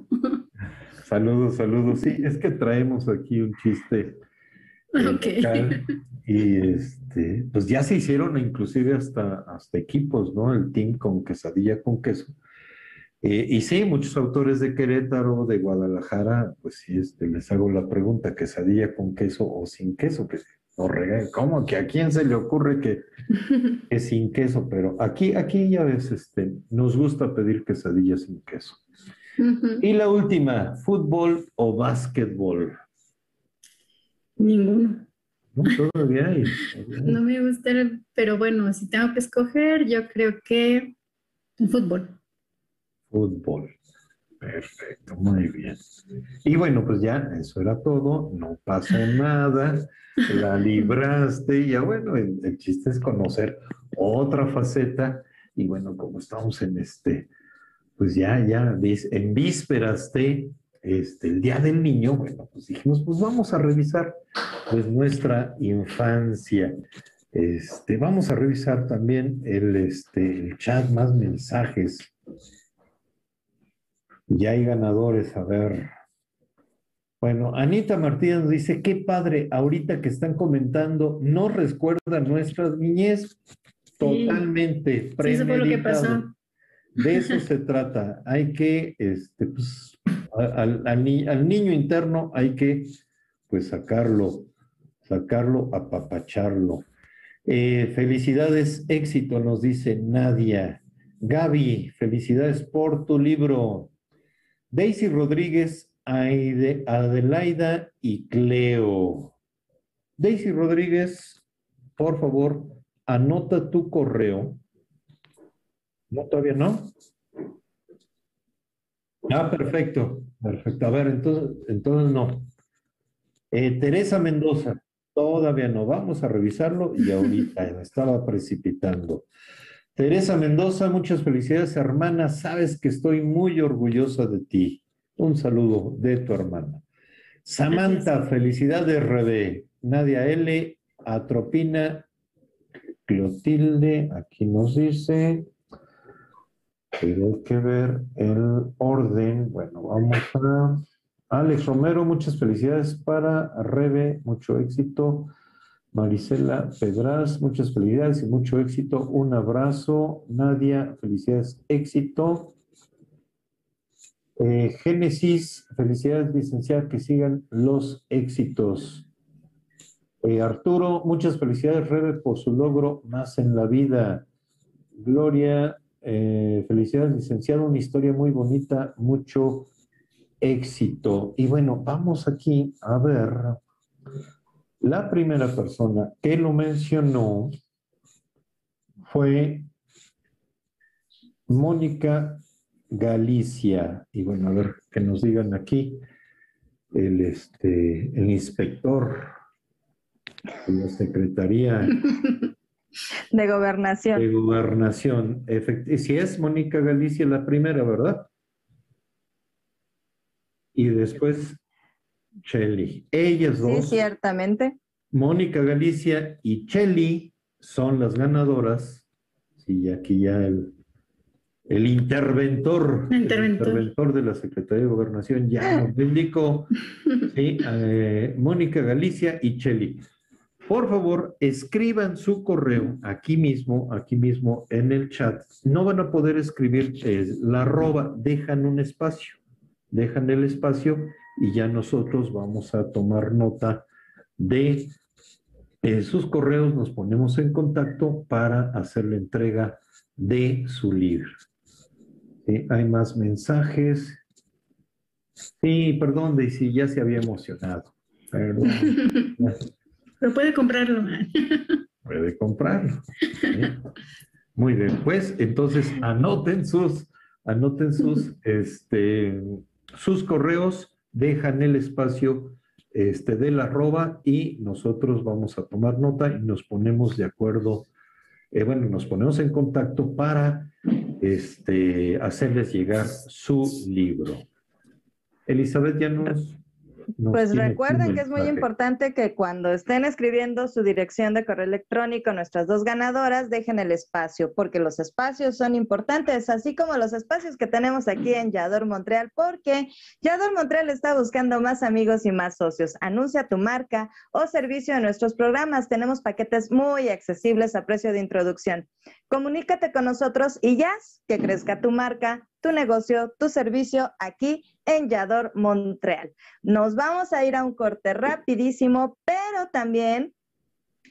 saludos, saludos. Sí, es que traemos aquí un chiste. Eh, y este, pues ya se hicieron inclusive hasta, hasta equipos, ¿no? El team con quesadilla con queso. Eh, y sí, muchos autores de Querétaro, de Guadalajara, pues sí, este, les hago la pregunta, quesadilla con queso o sin queso, que ¿cómo que a quién se le ocurre que es sin queso? Pero aquí, aquí ya ves, este, nos gusta pedir quesadilla sin queso. Y la última, ¿fútbol o básquetbol? Ninguno. No, todavía hay. No me gusta, pero bueno, si tengo que escoger, yo creo que el fútbol fútbol. Perfecto, muy bien. Y bueno, pues ya eso era todo, no pasó nada, la libraste y ya bueno, el, chiste es conocer otra faceta y bueno, como estamos en este, pues ya, ya en vísperas de este, el Día del Niño, bueno, pues dijimos, pues vamos a revisar pues nuestra infancia. Este, vamos a revisar también el, este, el chat, más mensajes ya hay ganadores, a ver. Bueno, Anita Martínez dice, qué padre, ahorita que están comentando, no recuerda nuestras niñez. Totalmente sí, eso fue lo que pasó. De eso se trata. Hay que, este, pues, al, al, niño interno hay que, pues, sacarlo, sacarlo, apapacharlo. Eh, felicidades, éxito, nos dice Nadia. Gaby, felicidades por tu libro. Daisy Rodríguez, Adelaida y Cleo. Daisy Rodríguez, por favor, anota tu correo. No, todavía no. Ah, perfecto, perfecto. A ver, entonces, entonces no. Eh, Teresa Mendoza, todavía no. Vamos a revisarlo y ahorita me estaba precipitando. Teresa Mendoza, muchas felicidades, hermana. Sabes que estoy muy orgullosa de ti. Un saludo de tu hermana. Samantha, felicidades, Rebe. Nadia L, Atropina, Clotilde, aquí nos dice. Pero hay que ver el orden. Bueno, vamos a. Alex Romero, muchas felicidades para Rebe, mucho éxito. Marisela Pedraz, muchas felicidades y mucho éxito. Un abrazo. Nadia, felicidades, éxito. Eh, Génesis, felicidades, licenciada, que sigan los éxitos. Eh, Arturo, muchas felicidades, Rebe, por su logro más en la vida. Gloria, eh, felicidades, licenciado, una historia muy bonita, mucho éxito. Y bueno, vamos aquí a ver la primera persona que lo mencionó fue Mónica Galicia. Y bueno, a ver que nos digan aquí el, este, el inspector de la Secretaría De gobernación. De gobernación. Si es Mónica Galicia la primera, ¿verdad? Y después Chelly. Ellas dos. Sí, ciertamente. Mónica Galicia y Chelly son las ganadoras. Sí, aquí ya el, el interventor, interventor. de la Secretaría de Gobernación ya nos indicó, ¿sí? Eh, Mónica Galicia y Cheli. Por favor, escriban su correo aquí mismo, aquí mismo en el chat. No van a poder escribir eh, la arroba, dejan un espacio, dejan el espacio y ya nosotros vamos a tomar nota de eh, sus correos, nos ponemos en contacto para hacer la entrega de su libro. Eh, hay más mensajes. Sí, perdón, Daisy, ya se había emocionado. Perdón. Pero puede comprarlo. puede comprarlo. Muy bien, pues entonces anoten sus, anoten sus, este, sus correos, dejan el espacio este, de la arroba y nosotros vamos a tomar nota y nos ponemos de acuerdo, eh, bueno, nos ponemos en contacto para este, hacerles llegar su libro. Elizabeth ya nos pues recuerden que es muy importante que cuando estén escribiendo su dirección de correo electrónico, nuestras dos ganadoras, dejen el espacio, porque los espacios son importantes, así como los espacios que tenemos aquí en Yador Montreal, porque Yador Montreal está buscando más amigos y más socios. Anuncia tu marca o servicio en nuestros programas. Tenemos paquetes muy accesibles a precio de introducción. Comunícate con nosotros y ya que crezca tu marca, tu negocio, tu servicio aquí en Yador, Montreal. Nos vamos a ir a un corte rapidísimo, pero también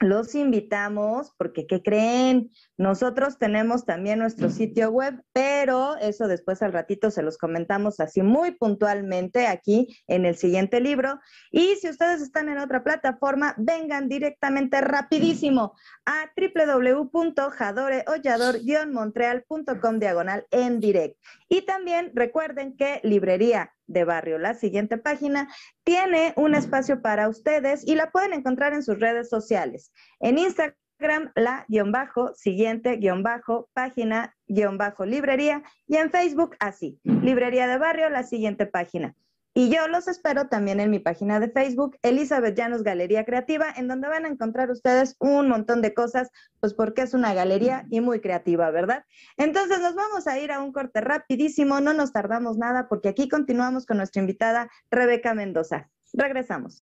los invitamos porque, ¿qué creen? Nosotros tenemos también nuestro sitio web, pero eso después al ratito se los comentamos así muy puntualmente aquí en el siguiente libro. Y si ustedes están en otra plataforma, vengan directamente rapidísimo a www.jadoreollador-montreal.com diagonal en direct. Y también recuerden que Librería de Barrio, la siguiente página, tiene un espacio para ustedes y la pueden encontrar en sus redes sociales. En Instagram, la guion bajo, siguiente guion bajo, página guion bajo, librería y en Facebook así, Librería de Barrio, la siguiente página. Y yo los espero también en mi página de Facebook, Elizabeth Llanos Galería Creativa, en donde van a encontrar ustedes un montón de cosas, pues porque es una galería y muy creativa, ¿verdad? Entonces nos vamos a ir a un corte rapidísimo, no nos tardamos nada porque aquí continuamos con nuestra invitada Rebeca Mendoza. Regresamos.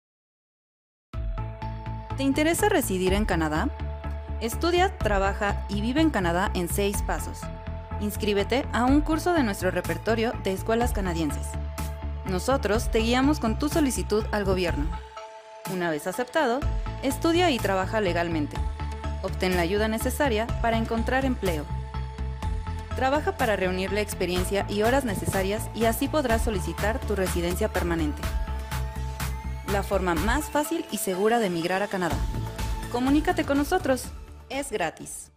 ¿Te interesa residir en Canadá? Estudia, trabaja y vive en Canadá en seis pasos. Inscríbete a un curso de nuestro repertorio de escuelas canadienses. Nosotros te guiamos con tu solicitud al gobierno. Una vez aceptado, estudia y trabaja legalmente. Obtén la ayuda necesaria para encontrar empleo. Trabaja para reunir la experiencia y horas necesarias y así podrás solicitar tu residencia permanente. La forma más fácil y segura de emigrar a Canadá. Comunícate con nosotros. Es gratis.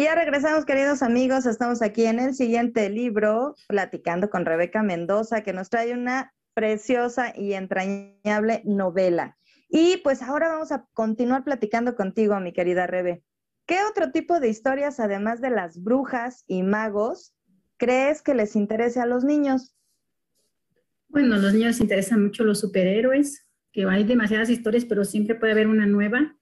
Y ya regresamos, queridos amigos. Estamos aquí en el siguiente libro, platicando con Rebeca Mendoza, que nos trae una preciosa y entrañable novela. Y pues ahora vamos a continuar platicando contigo, mi querida Rebe. ¿Qué otro tipo de historias, además de las brujas y magos, crees que les interese a los niños? Bueno, a los niños les interesan mucho los superhéroes, que hay demasiadas historias, pero siempre puede haber una nueva.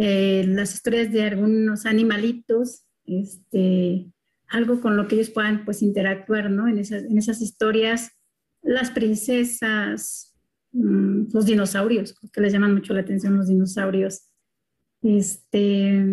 Eh, las historias de algunos animalitos, este, algo con lo que ellos puedan pues interactuar, ¿no? En esas, en esas historias, las princesas, mm, los dinosaurios, que les llaman mucho la atención los dinosaurios. Este,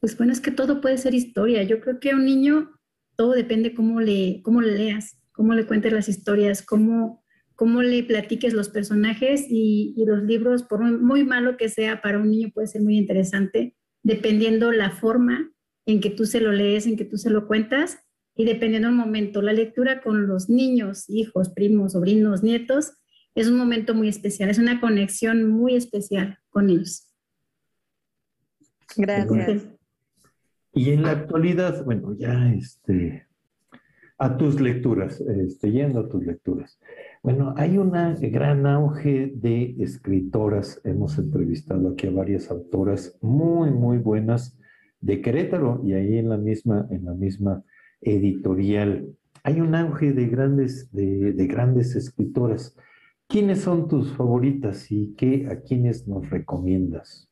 pues bueno, es que todo puede ser historia. Yo creo que a un niño todo depende cómo le, cómo le leas, cómo le cuentes las historias, cómo cómo le platiques los personajes y, los libros, por muy malo que sea para un niño, puede ser muy interesante, dependiendo la forma en que tú se lo lees, en que tú se lo cuentas y dependiendo el momento. La lectura con los niños, hijos, primos, sobrinos, nietos, es un momento muy especial, es una conexión muy especial con ellos. Gracias. Y en la actualidad, bueno, ya este, a tus lecturas, este, yendo a tus lecturas. Bueno, hay un gran auge de escritoras. Hemos entrevistado aquí a varias autoras muy, muy buenas de Querétaro y ahí en la misma, en la misma editorial. Hay un auge de grandes, de, de grandes escritoras. ¿Quiénes son tus favoritas y qué, a quiénes nos recomiendas?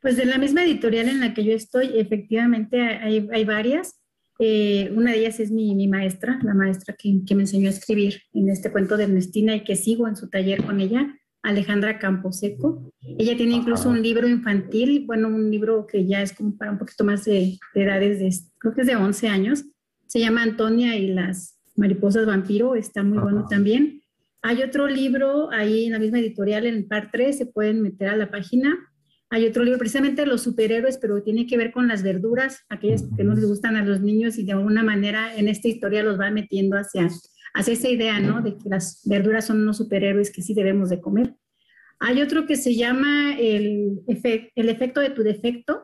Pues de la misma editorial en la que yo estoy, efectivamente hay, hay varias. Eh, una de ellas es mi, mi maestra, la maestra que, que, me enseñó a escribir en este cuento de Ernestina y que sigo en su taller con ella, Alejandra Camposeco. Ella tiene incluso un libro infantil, bueno, un libro que ya es como para un poquito más de, de edades, de, creo que es de 11 años. Se llama Antonia y las mariposas vampiro, está muy bueno también. Hay otro libro ahí en la misma editorial, en el par 3, se pueden meter a la página, hay otro libro, precisamente los superhéroes, pero tiene que ver con las verduras, aquellas que no les gustan a los niños y de alguna manera en esta historia los va metiendo hacia, hacia esa idea, ¿no? De que las verduras son unos superhéroes que sí debemos de comer. Hay otro que se llama el, el efecto de tu defecto,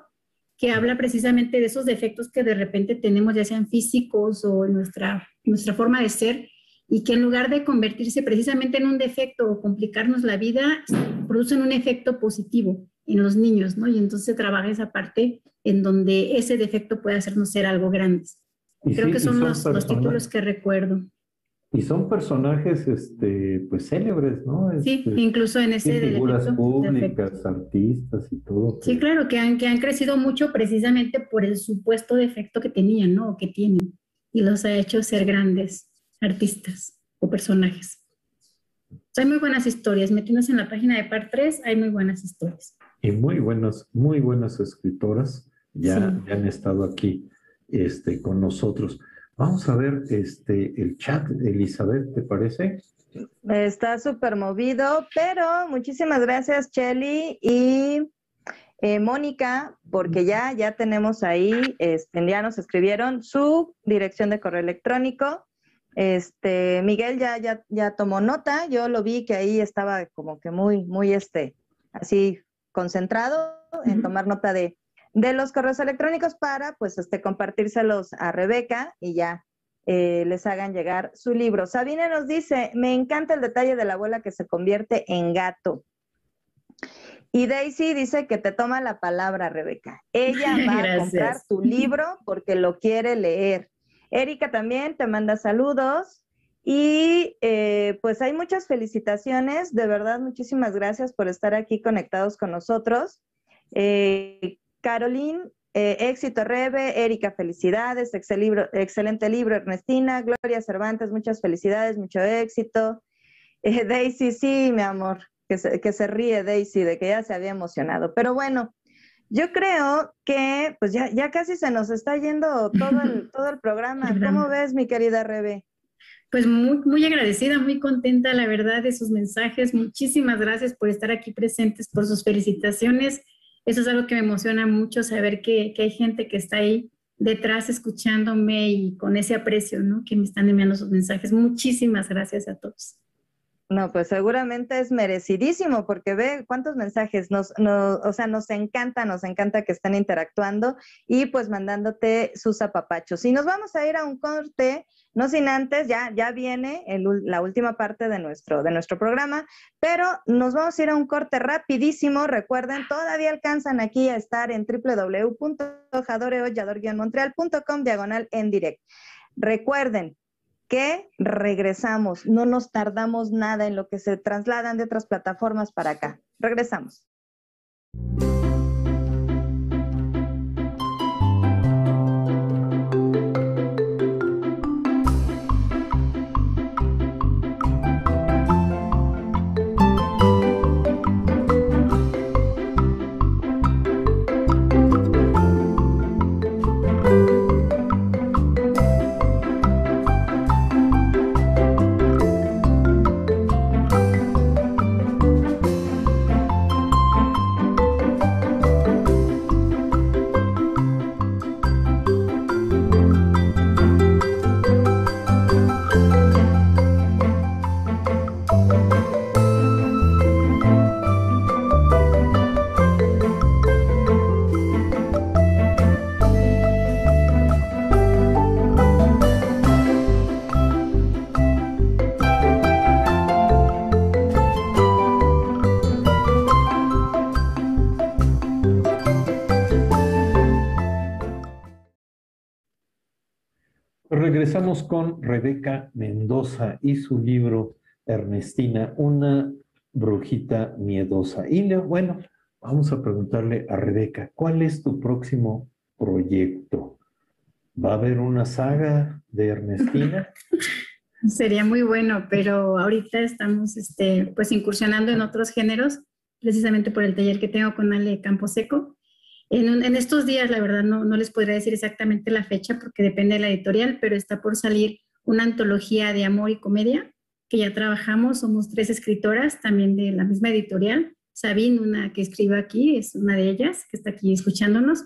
que habla precisamente de esos defectos que de repente tenemos, ya sean físicos o en nuestra, nuestra forma de ser, y que en lugar de convertirse precisamente en un defecto o complicarnos la vida, producen un efecto positivo en los niños, ¿no? Y entonces se trabaja esa parte en donde ese defecto puede hacernos ser algo grandes. Creo que son, los, los, títulos que recuerdo. Y son personajes, este, pues célebres, ¿no? sí, este, incluso en ese figuras públicas, artistas y todo. Sí, claro, que han, que han crecido mucho precisamente por el supuesto defecto que tenían, ¿no? O que tienen. Y los ha hecho ser grandes artistas o personajes. hay muy buenas historias. Metiéndose en la página de Par 3, hay muy buenas historias y muy buenas, muy buenas escritoras ya, ya han estado aquí este, con nosotros. Vamos a ver este, el chat, Elizabeth, ¿te parece? Está súper movido, pero muchísimas gracias, Chelly y eh, Mónica, porque ya, ya tenemos ahí, este, ya nos escribieron su dirección de correo electrónico. Este, Miguel ya, ya, ya tomó nota, yo lo vi que ahí estaba como que muy, muy este, así concentrado en tomar nota de, de, los correos electrónicos para pues este, compartírselos a Rebeca y ya eh, les hagan llegar su libro. Sabina nos dice, me encanta el detalle de la abuela que se convierte en gato. Y Daisy dice que te toma la palabra, Rebeca. Ella va a comprar tu libro porque lo quiere leer. Erika también te manda saludos. Y eh, pues hay muchas felicitaciones, de verdad, muchísimas gracias por estar aquí conectados con nosotros. Eh, Caroline, eh, éxito Rebe, Erika, felicidades, excelente libro, Ernestina, Gloria Cervantes, muchas felicidades, mucho éxito. Daisy, sí, mi amor, que se, que se ríe Daisy de que ya se había emocionado. Pero bueno, yo creo que pues ya, ya casi se nos está yendo todo el, todo el programa. ¿Cómo ves, mi querida Rebe? Pues muy, muy agradecida, muy contenta, la verdad, de sus mensajes. Muchísimas gracias por estar aquí presentes, por sus felicitaciones. Eso es algo que me emociona mucho, saber que, que hay gente que está ahí detrás escuchándome y con ese aprecio, ¿no? Que me están enviando sus mensajes. Muchísimas gracias a todos. No, pues seguramente es merecidísimo porque ve cuántos mensajes nos, nos, o sea, nos encanta, nos encanta que estén interactuando y pues mandándote sus apapachos. Y nos vamos a ir a un corte, no sin antes, ya, ya viene la última parte de nuestro, de nuestro programa, pero nos vamos a ir a un corte rapidísimo. Recuerden, todavía alcanzan aquí a estar en www.jadoreollador-montreal.com diagonal en direct. Recuerden, que regresamos. No nos tardamos nada en lo que se trasladan de otras plataformas para acá. Regresamos. Regresamos con Rebeca Mendoza y su libro Ernestina, una brujita miedosa. Y bueno, vamos a preguntarle a Rebeca, ¿cuál es tu próximo proyecto? ¿Va a haber una saga de Ernestina? Sería muy bueno, pero ahorita estamos este, pues incursionando en otros géneros, precisamente por el taller que tengo con Ale Camposeco. En, en estos días, la verdad, no, no les podría decir exactamente la fecha porque depende de la editorial, pero está por salir una antología de amor y comedia que ya trabajamos. Somos tres escritoras también de la misma editorial. Sabine, una que escribe aquí, es una de ellas que está aquí escuchándonos.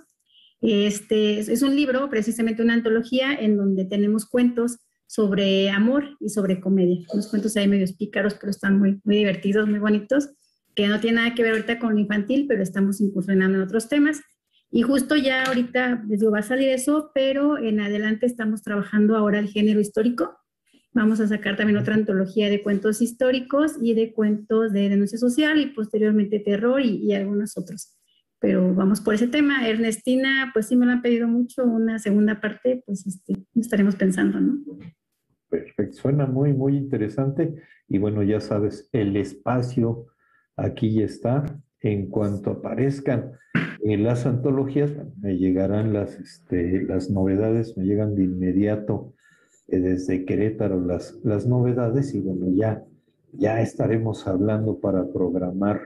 Este es un libro, precisamente una antología, en donde tenemos cuentos sobre amor y sobre comedia. Unos cuentos ahí medios pícaros, pero están muy, muy divertidos, muy bonitos, que no tienen nada que ver ahorita con lo infantil, pero estamos incursionando en otros temas. Y justo ya ahorita, les digo, va a salir eso, pero en adelante estamos trabajando ahora el género histórico. Vamos a sacar también otra antología de cuentos históricos y de cuentos de denuncia social y posteriormente terror y, algunos otros pero vamos por ese tema. Ernestina, pues sí me lo han pedido mucho, una segunda parte, pues este, estaremos pensando, ¿no? Perfecto, suena muy, muy interesante. Y bueno, ya sabes, el espacio aquí está. En cuanto aparezcan en las antologías, me llegarán las, este, las novedades, me llegan de inmediato eh, desde Querétaro las, las novedades y bueno, ya, ya estaremos hablando para programar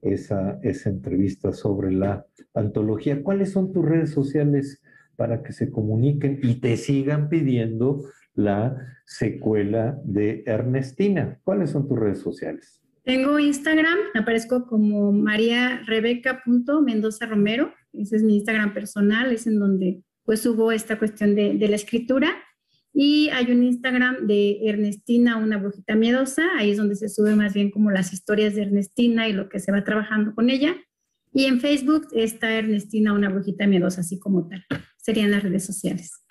esa, esa entrevista sobre la antología. ¿Cuáles son tus redes sociales para que se comuniquen y te sigan pidiendo la secuela de Ernestina? ¿Cuáles son tus redes sociales? Tengo Instagram, aparezco como mariarebeca.mendoza Romero. Ese es mi Instagram personal, es en donde pues subo esta cuestión de, la escritura. Y hay un Instagram de Ernestina, una brujita miedosa, ahí es donde se sube más bien como las historias de Ernestina y lo que se va trabajando con ella. Y en Facebook está Ernestina, una brujita miedosa, así como tal. Serían las redes sociales.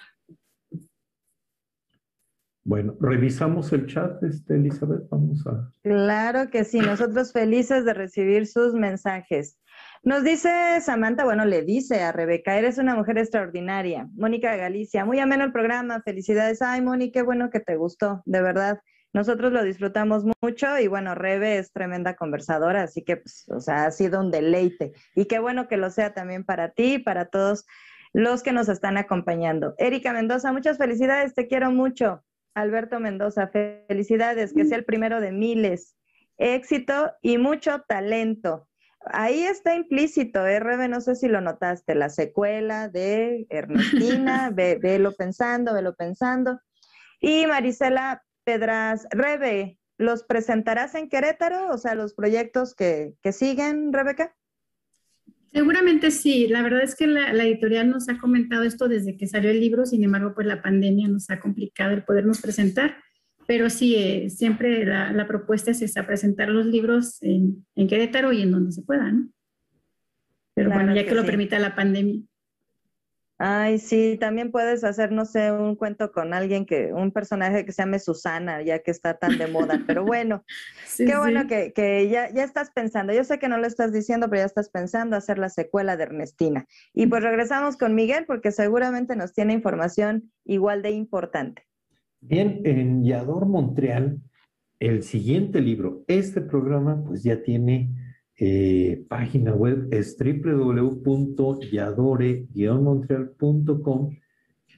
Bueno, revisamos el chat, este, Elizabeth, vamos a... Claro que sí, nosotros felices de recibir sus mensajes. Nos dice Samantha, bueno, le dice a Rebeca, eres una mujer extraordinaria. Mónica Galicia, muy ameno el programa, felicidades. Ay, Mónica, qué bueno que te gustó, de verdad. Nosotros lo disfrutamos mucho y bueno, Rebe es tremenda conversadora, así que, pues, o sea, ha sido un deleite. Y qué bueno que lo sea también para ti y para todos los que nos están acompañando. Erika Mendoza, muchas felicidades, te quiero mucho. Alberto Mendoza, felicidades, que sea el primero de miles. Éxito y mucho talento ahí está implícito, ¿eh, Rebe? No sé si lo notaste, la secuela de Ernestina, ve, velo pensando, velo pensando. Y Marisela Pedras, Rebe, ¿los presentarás en Querétaro? O sea, los proyectos que, que siguen, Rebeca. Seguramente sí, la verdad es que la, la, editorial nos ha comentado esto desde que salió el libro, sin embargo, pues la pandemia nos ha complicado el podernos presentar. Pero sí, eh, siempre la, la, propuesta es esa, presentar los libros en, en, Querétaro y en donde se pueda, ¿no? Pero claro bueno, ya que, que lo sí. permita la pandemia. Ay, sí, también puedes hacer, no sé, un cuento con alguien que, un personaje que se llame Susana, ya que está tan de moda, pero bueno, sí, qué bueno que, que, ya, ya estás pensando, yo sé que no lo estás diciendo, pero ya estás pensando hacer la secuela de Ernestina. Y pues regresamos con Miguel porque seguramente nos tiene información igual de importante. Bien, en Yador Montreal, el siguiente libro, este programa pues ya tiene eh, página web, es www.yadore-montreal.com,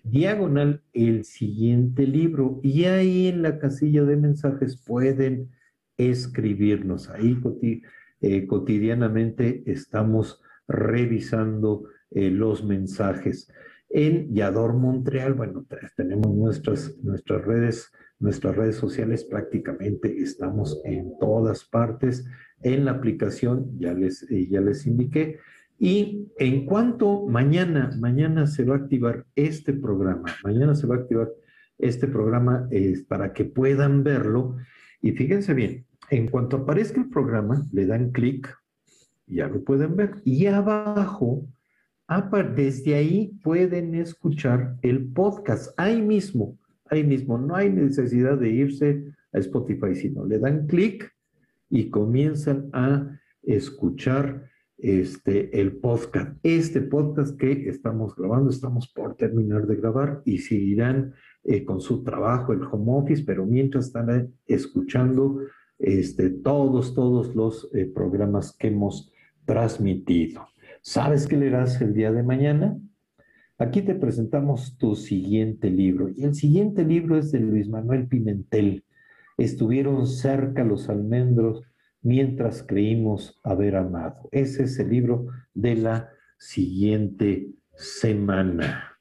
diagonal el siguiente libro, y ahí en la casilla de mensajes pueden escribirnos. Ahí eh, cotidianamente estamos revisando eh, los mensajes. En Yador Montreal, bueno, tenemos nuestras, nuestras redes, nuestras redes sociales prácticamente estamos en todas partes. En la aplicación ya les, eh, ya les indiqué. Y en cuanto mañana, mañana se va a activar este programa, mañana se va a activar este programa eh, para que puedan verlo. Y fíjense bien, en cuanto aparezca el programa, le dan clic, ya lo pueden ver. Y abajo desde ahí pueden escuchar el podcast, ahí mismo, ahí mismo, no hay necesidad de irse a Spotify, sino le dan clic y comienzan a escuchar este, el podcast. Este podcast que estamos grabando, estamos por terminar de grabar y seguirán eh, con su trabajo, el home office, pero mientras están escuchando este, todos, todos los eh, programas que hemos transmitido. ¿Sabes qué leerás el día de mañana? Aquí te presentamos tu siguiente libro. Y el siguiente libro es de Luis Manuel Pimentel. Estuvieron cerca los almendros mientras creímos haber amado. Ese es el libro de la siguiente semana.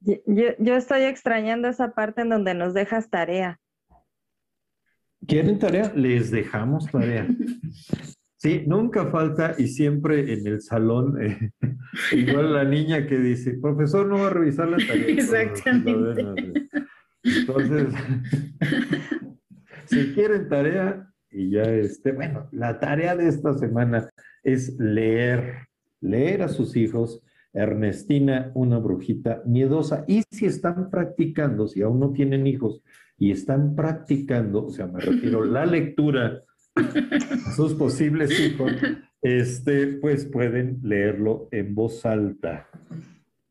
Yo, estoy extrañando esa parte en donde nos dejas tarea. ¿Quieren tarea? Les dejamos tarea. Sí, nunca falta y siempre en el salón, eh, igual la niña que dice, profesor, no va a revisar la tarea. Exactamente. Entonces, si quieren tarea, y ya este, bueno, la tarea de esta semana es leer, leer a sus hijos. Ernestina, una brujita miedosa. Y si están practicando, si aún no tienen hijos y están practicando, o sea, me refiero la lectura a sus posibles hijos, este, pues pueden leerlo en voz alta.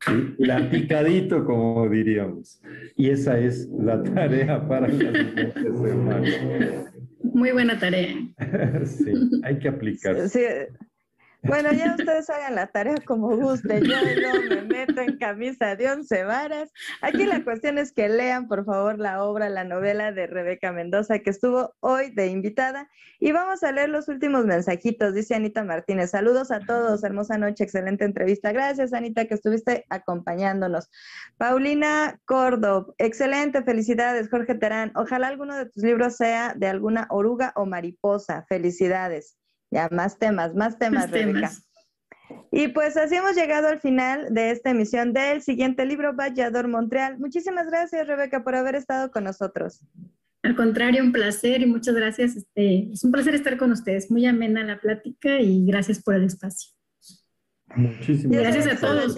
¿Sí? Platicadito, como diríamos. Y esa es la tarea para la siguiente semana. Muy buena tarea. sí, hay que aplicar. Sí, bueno, ya ustedes hagan la tarea como gusten. Yo no me meto en camisa de once varas. Aquí la cuestión es que lean, por favor, la obra, la novela de Rebeca Mendoza, que estuvo hoy de invitada. Y vamos a leer los últimos mensajitos. Dice Anita Martínez. Saludos a todos. Hermosa noche, excelente entrevista. Gracias, Anita, que estuviste acompañándonos. Paulina Córdoba. Excelente, felicidades, Jorge Terán. Ojalá alguno de tus libros sea de alguna oruga o mariposa. Felicidades. Ya, más temas, más temas, Rebeca. Y pues así hemos llegado al final de esta emisión del siguiente libro, Vallador Montreal. Muchísimas gracias, Rebeca, por haber estado con nosotros. Al contrario, un placer y muchas gracias. Este, es un placer estar con ustedes. Muy amena la plática y gracias por el espacio. Muchísimas gracias a todos.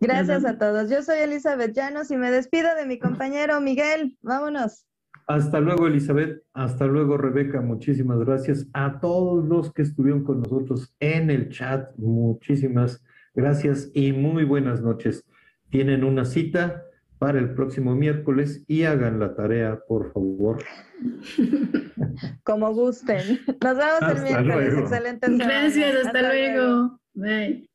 Gracias a todos. Yo soy Elizabeth Llanos y me despido de mi compañero Miguel. Vámonos. Hasta luego, Elizabeth. Hasta luego, Rebeca. Muchísimas gracias a todos los que estuvieron con nosotros en el chat. Muchísimas gracias y muy buenas noches. Tienen una cita para el próximo miércoles y hagan la tarea, por favor. Como gusten. Nos vemos el miércoles. Excelente. Gracias, hasta, luego. Bye.